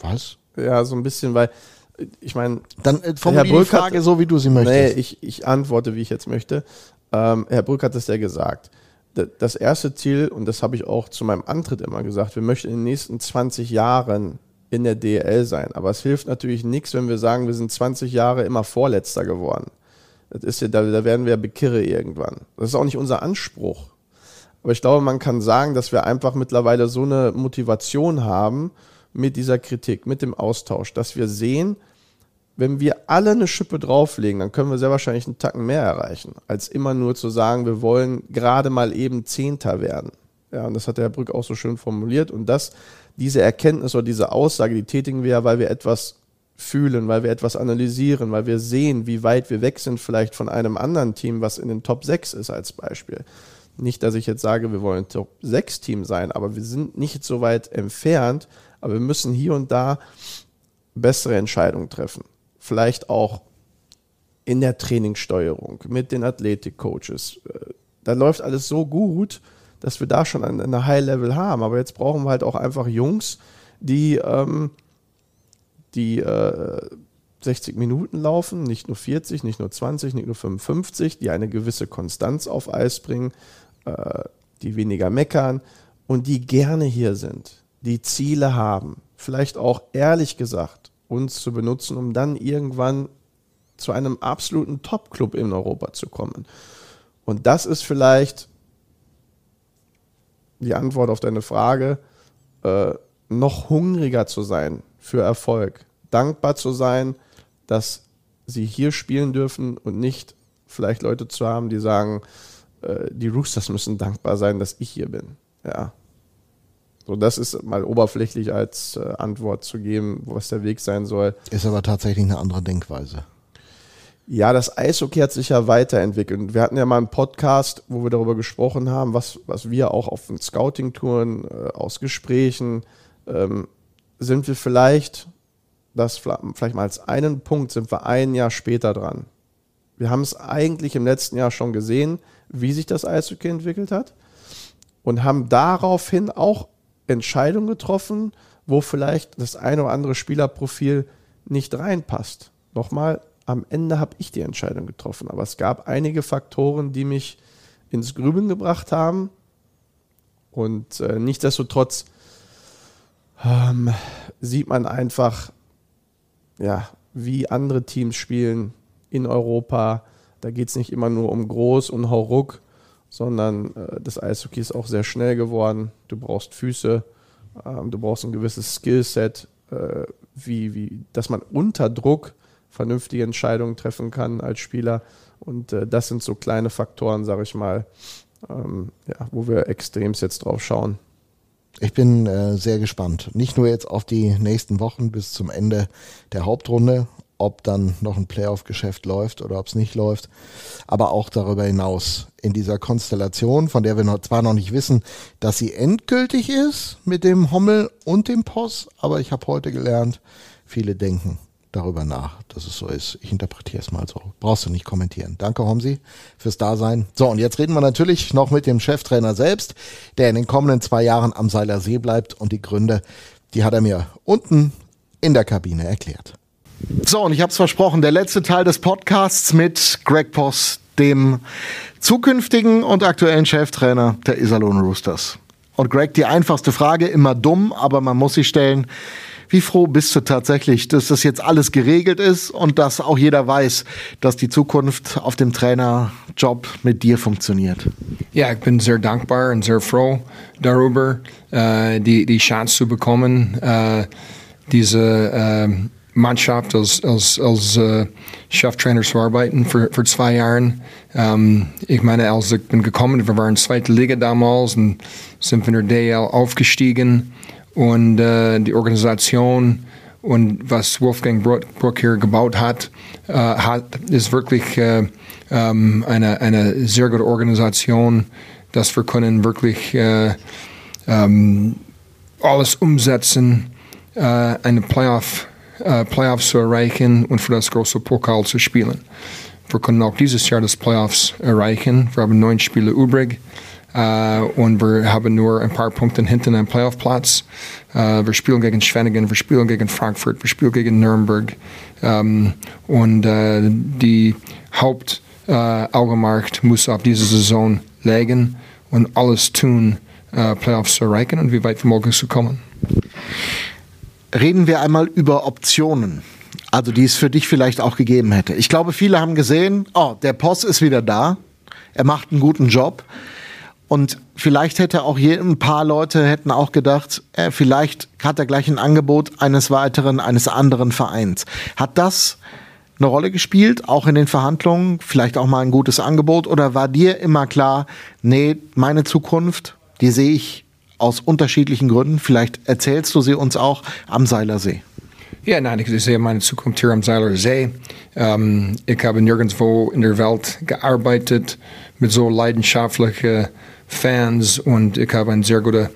S1: Was?
S6: Ja, so ein bisschen, weil ich meine.
S1: Dann äh, formuliere die Frage so, wie du sie möchtest. Nee,
S6: ich, ich antworte, wie ich jetzt möchte. Ähm, Herr Brück hat es ja gesagt. Das erste Ziel, und das habe ich auch zu meinem Antritt immer gesagt, wir möchten in den nächsten 20 Jahren in der DL sein. Aber es hilft natürlich nichts, wenn wir sagen, wir sind 20 Jahre immer Vorletzter geworden. Das ist ja, da, da werden wir Bekirre irgendwann. Das ist auch nicht unser Anspruch. Aber ich glaube, man kann sagen, dass wir einfach mittlerweile so eine Motivation haben mit dieser Kritik, mit dem Austausch, dass wir sehen, wenn wir alle eine Schippe drauflegen, dann können wir sehr wahrscheinlich einen Tacken mehr erreichen, als immer nur zu sagen, wir wollen gerade mal eben Zehnter werden. Ja, und das hat der Herr Brück auch so schön formuliert. Und das diese Erkenntnis oder diese Aussage, die tätigen wir ja, weil wir etwas fühlen, weil wir etwas analysieren, weil wir sehen, wie weit wir weg sind vielleicht von einem anderen Team, was in den Top 6 ist als Beispiel. Nicht, dass ich jetzt sage, wir wollen Top 6 Team sein, aber wir sind nicht so weit entfernt, aber wir müssen hier und da bessere Entscheidungen treffen. Vielleicht auch in der Trainingssteuerung mit den Athletikcoaches. Äh, da läuft alles so gut, dass wir da schon eine High-Level haben. Aber jetzt brauchen wir halt auch einfach Jungs, die, ähm, die äh, 60 Minuten laufen, nicht nur 40, nicht nur 20, nicht nur 55, die eine gewisse Konstanz auf Eis bringen, äh, die weniger meckern und die gerne hier sind, die Ziele haben, vielleicht auch ehrlich gesagt uns zu benutzen, um dann irgendwann zu einem absoluten Top-Club in Europa zu kommen. Und das ist vielleicht die Antwort auf deine Frage, äh, noch hungriger zu sein für Erfolg, dankbar zu sein, dass sie hier spielen dürfen und nicht vielleicht Leute zu haben, die sagen, äh, die Roosters müssen dankbar sein, dass ich hier bin. Ja. So, das ist mal oberflächlich als äh, Antwort zu geben, was der Weg sein soll.
S1: Ist aber tatsächlich eine andere Denkweise.
S6: Ja, das Eishockey hat sich ja weiterentwickelt. Wir hatten ja mal einen Podcast, wo wir darüber gesprochen haben, was, was wir auch auf den Scouting-Touren äh, aus Gesprächen ähm, sind wir vielleicht, das vielleicht mal als einen Punkt, sind wir ein Jahr später dran. Wir haben es eigentlich im letzten Jahr schon gesehen, wie sich das Eishockey entwickelt hat und haben daraufhin auch Entscheidungen getroffen, wo vielleicht das eine oder andere Spielerprofil nicht reinpasst. Nochmal, am Ende habe ich die Entscheidung getroffen, aber es gab einige Faktoren, die mich ins Grübeln gebracht haben. Und äh, nichtsdestotrotz ähm, sieht man einfach, ja, wie andere Teams spielen in Europa. Da geht es nicht immer nur um groß und Hauruck, sondern äh, das Eishockey ist auch sehr schnell geworden. Du brauchst Füße, ähm, du brauchst ein gewisses Skillset, äh, wie, wie, dass man unter Druck vernünftige Entscheidungen treffen kann als Spieler. Und äh, das sind so kleine Faktoren, sage ich mal, ähm, ja, wo wir extremst jetzt drauf schauen.
S1: Ich bin äh, sehr gespannt. Nicht nur jetzt auf die nächsten Wochen bis zum Ende der Hauptrunde, ob dann noch ein Playoff-Geschäft läuft oder ob es nicht läuft, aber auch darüber hinaus in dieser Konstellation, von der wir noch, zwar noch nicht wissen, dass sie endgültig ist mit dem Hommel und dem Poss, aber ich habe heute gelernt, viele denken, darüber nach, dass es so ist. Ich interpretiere es mal so. Brauchst du nicht kommentieren. Danke, Homsi, fürs Dasein. So, und jetzt reden wir natürlich noch mit dem Cheftrainer selbst, der in den kommenden zwei Jahren am Seiler See bleibt und die Gründe, die hat er mir unten in der Kabine erklärt. So, und ich habe es versprochen, der letzte Teil des Podcasts mit Greg Poss, dem zukünftigen und aktuellen Cheftrainer der Iserlohn Roosters. Und Greg, die einfachste Frage, immer dumm, aber man muss sie stellen. Wie froh bist du tatsächlich, dass das jetzt alles geregelt ist und dass auch jeder weiß, dass die Zukunft auf dem Trainerjob mit dir funktioniert?
S7: Ja, ich bin sehr dankbar und sehr froh darüber, äh, die, die Chance zu bekommen, äh, diese äh, Mannschaft als, als, als äh, Cheftrainer zu arbeiten für, für zwei Jahre. Ähm, ich meine, als ich bin gekommen, wir waren zweite Liga damals und sind von der DL aufgestiegen und äh, die Organisation und was Wolfgang Bruck hier gebaut hat, äh, hat ist wirklich äh, ähm, eine, eine sehr gute Organisation, dass wir können wirklich äh, ähm, alles umsetzen, äh, eine Playoff, äh, Playoffs zu erreichen und für das große Pokal zu spielen. Wir können auch dieses Jahr das Playoffs erreichen. Wir haben neun Spiele übrig. Uh, und wir haben nur ein paar Punkte hinten am Playoff-Platz. Uh, wir spielen gegen Schwenningen, wir spielen gegen Frankfurt, wir spielen gegen Nürnberg. Um, und uh, die Hauptaugenmerk muss auf diese Saison legen und alles tun, Playoffs zu erreichen und wie weit wie möglich zu kommen.
S1: Reden wir einmal über Optionen. Also die es für dich vielleicht auch gegeben hätte. Ich glaube, viele haben gesehen, oh, der Post ist wieder da. Er macht einen guten Job. Und vielleicht hätte auch hier ein paar Leute hätten auch gedacht, äh, vielleicht hat er gleich ein Angebot eines weiteren, eines anderen Vereins. Hat das eine Rolle gespielt, auch in den Verhandlungen? Vielleicht auch mal ein gutes Angebot? Oder war dir immer klar, nee, meine Zukunft, die sehe ich aus unterschiedlichen Gründen. Vielleicht erzählst du sie uns auch am Seilersee.
S7: Ja, nein, ich sehe meine Zukunft hier am Seilersee. Ähm, ich habe nirgendwo in der Welt gearbeitet mit so leidenschaftlichen Fans und ich habe eine sehr gute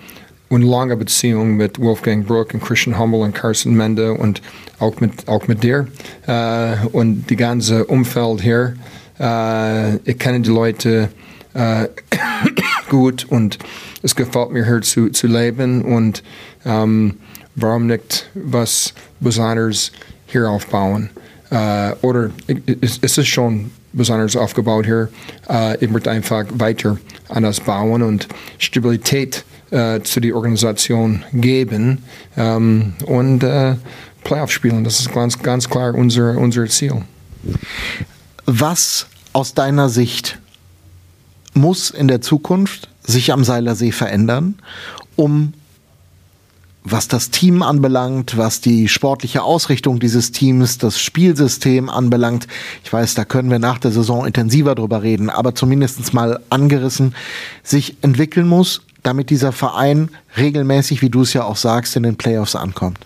S7: und lange Beziehung mit Wolfgang Bruck und Christian Hummel und Carsten Mende und auch mit, auch mit dir äh, und die ganze Umfeld hier. Äh, ich kenne die Leute äh, gut und es gefällt mir hier zu, zu leben und ähm, warum nicht was Besonderes hier aufbauen. äh, oder ist, ist es schon besonders aufgebaut hier. Äh, ich möchte einfach weiter an das bauen und Stabilität äh, zu der Organisation geben ähm, und äh, Playoff spielen. Das ist ganz, ganz klar unser, unser Ziel.
S1: Was aus deiner Sicht muss in der Zukunft sich am Seilersee verändern, um was das Team anbelangt, was die sportliche Ausrichtung dieses Teams, das Spielsystem anbelangt. Ich weiß, da können wir nach der Saison intensiver drüber reden, aber zumindest mal angerissen, sich entwickeln muss, damit dieser Verein regelmäßig, wie du es ja auch sagst, in den Playoffs ankommt.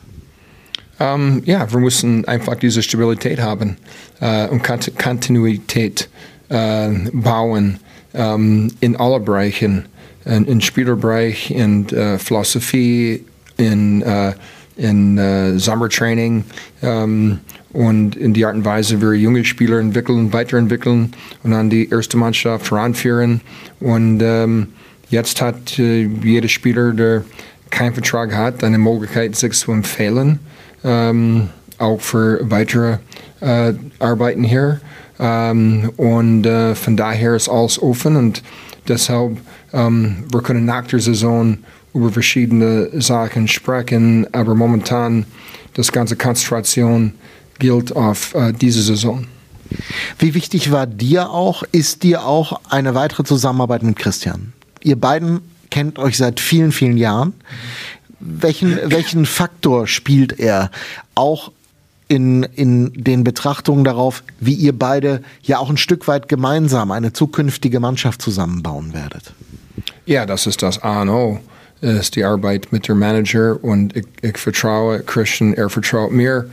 S7: Um, ja, wir müssen einfach diese Stabilität haben uh, und Kontinuität uh, bauen um, in allen Bereichen, in, in Spielerbereich, in uh, Philosophie, in, uh, in uh, Sommertraining um, und in die Art und Weise, wie wir junge Spieler entwickeln, weiterentwickeln und an die erste Mannschaft heranführen. Und um, jetzt hat uh, jeder Spieler, der keinen Vertrag hat, eine Möglichkeit, sich zu empfehlen, um, auch für weitere uh, Arbeiten hier. Um, und uh, von daher ist alles offen und deshalb um, wir können nach der Saison über verschiedene Sachen sprechen, aber momentan das ganze Konzentration gilt auf äh, diese Saison.
S1: Wie wichtig war dir auch, ist dir auch eine weitere Zusammenarbeit mit Christian? Ihr beiden kennt euch seit vielen, vielen Jahren. Welchen, welchen Faktor spielt er auch in, in den Betrachtungen darauf, wie ihr beide ja auch ein Stück weit gemeinsam eine zukünftige Mannschaft zusammenbauen werdet?
S7: Ja, das ist das A und O ist die Arbeit mit dem Manager und ich, ich vertraue Christian, er vertraut mir.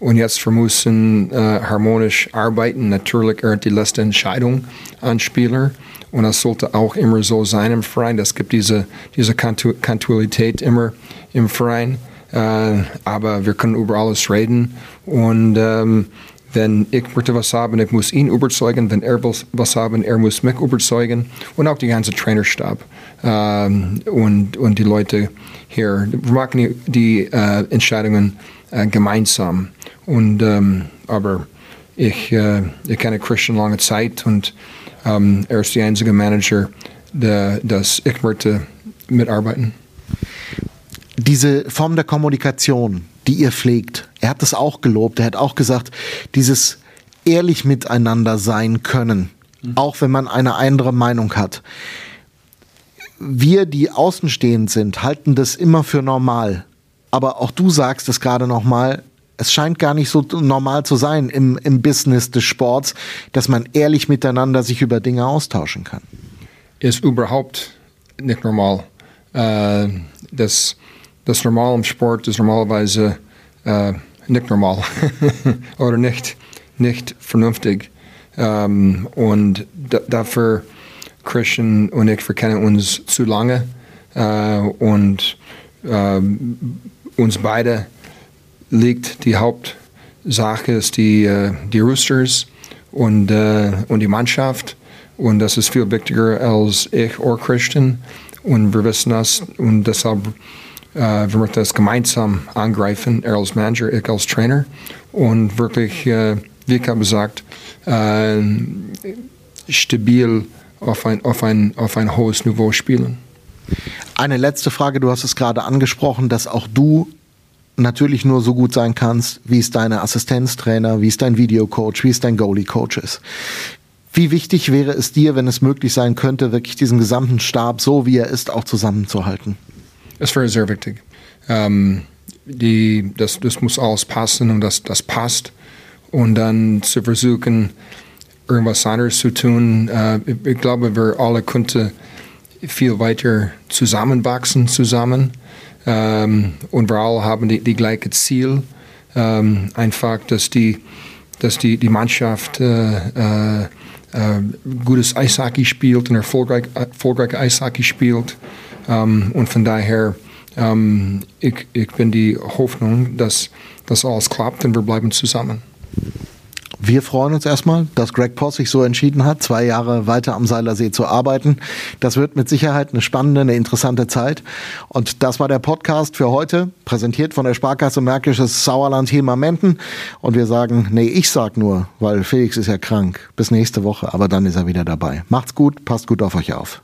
S7: Und jetzt wir müssen äh, harmonisch arbeiten. Natürlich er hat die letzte Entscheidung an Spieler. Und das sollte auch immer so sein im Verein. Es gibt diese, diese Kontinuität immer im Verein. Äh, aber wir können über alles reden. Und ähm, wenn ich möchte was haben, ich muss ihn überzeugen. Wenn er was haben, er muss mich überzeugen. Und auch die ganze Trainerstab ähm, und, und die Leute hier. Wir machen die, äh, Entscheidungen äh, gemeinsam. Und, ähm, aber ich, äh, ich kenne Christian lange Zeit und ähm, er ist der einzige Manager, der, das ich möchte mitarbeiten.
S1: Diese Form der Kommunikation, die ihr pflegt, er hat das auch gelobt, er hat auch gesagt, dieses ehrlich miteinander sein können, mhm. auch wenn man eine andere Meinung hat wir, die außenstehend sind, halten das immer für normal. Aber auch du sagst es gerade nochmal, es scheint gar nicht so normal zu sein im, im Business des Sports, dass man ehrlich miteinander sich über Dinge austauschen kann.
S7: Ist überhaupt nicht normal. Äh, das, das Normal im Sport ist normalerweise äh, nicht normal oder nicht, nicht vernünftig. Ähm, und dafür Christian und ich, wir kennen uns zu lange. Äh, und äh, uns beide liegt die Hauptsache ist die, äh, die Roosters und, und die Mannschaft. Und das ist viel wichtiger als ich oder Christian. Und wir wissen das und deshalb wir möchten das gemeinsam angreifen, er als Manager, ich als Trainer und wirklich, äh, wie ich habe gesagt, stabil auf ein, auf ein, auf ein hohes Niveau spielen.
S1: Eine letzte Frage, du hast es gerade angesprochen, dass auch du natürlich nur so gut sein kannst, wie es deine Assistenztrainer, wie es dein Videocoach, wie es dein Goalie-Coach ist. Wie wichtig wäre es dir, wenn es möglich sein könnte, wirklich diesen gesamten Stab, so wie er ist, auch zusammenzuhalten?
S7: Es wäre sehr wichtig. Ähm, die, das, das muss alles passen und das, das passt. Und dann zu versuchen, irgendwas anderes zu tun. Äh, ich glaube, wir alle könnten viel weiter zusammenwachsen zusammen. Ähm, und wir alle haben die, die gleiche Ziel. Ähm, einfach, dass die, dass die, die Mannschaft äh, äh, äh gutes Eishockey spielt und erfolgreich, erfolgreich Eishockey spielt. Ähm, und von daher, ähm, ich, ich bin die Hoffnung, dass das alles klappt und wir bleiben zusammen.
S1: wir freuen uns erstmal, dass Greg Poss sich so entschieden hat, zwei Jahre weiter am Seilersee zu arbeiten. Das wird mit Sicherheit eine spannende, eine interessante Zeit. Und das war der Podcast für heute, präsentiert von der Sparkasse Märkisches Sauerland Hilmar-Menden. Und wir sagen, nee, ich sag nur, weil Felix ist ja krank. Bis nächste Woche, aber dann ist er wieder dabei. Macht's gut, passt gut auf euch auf.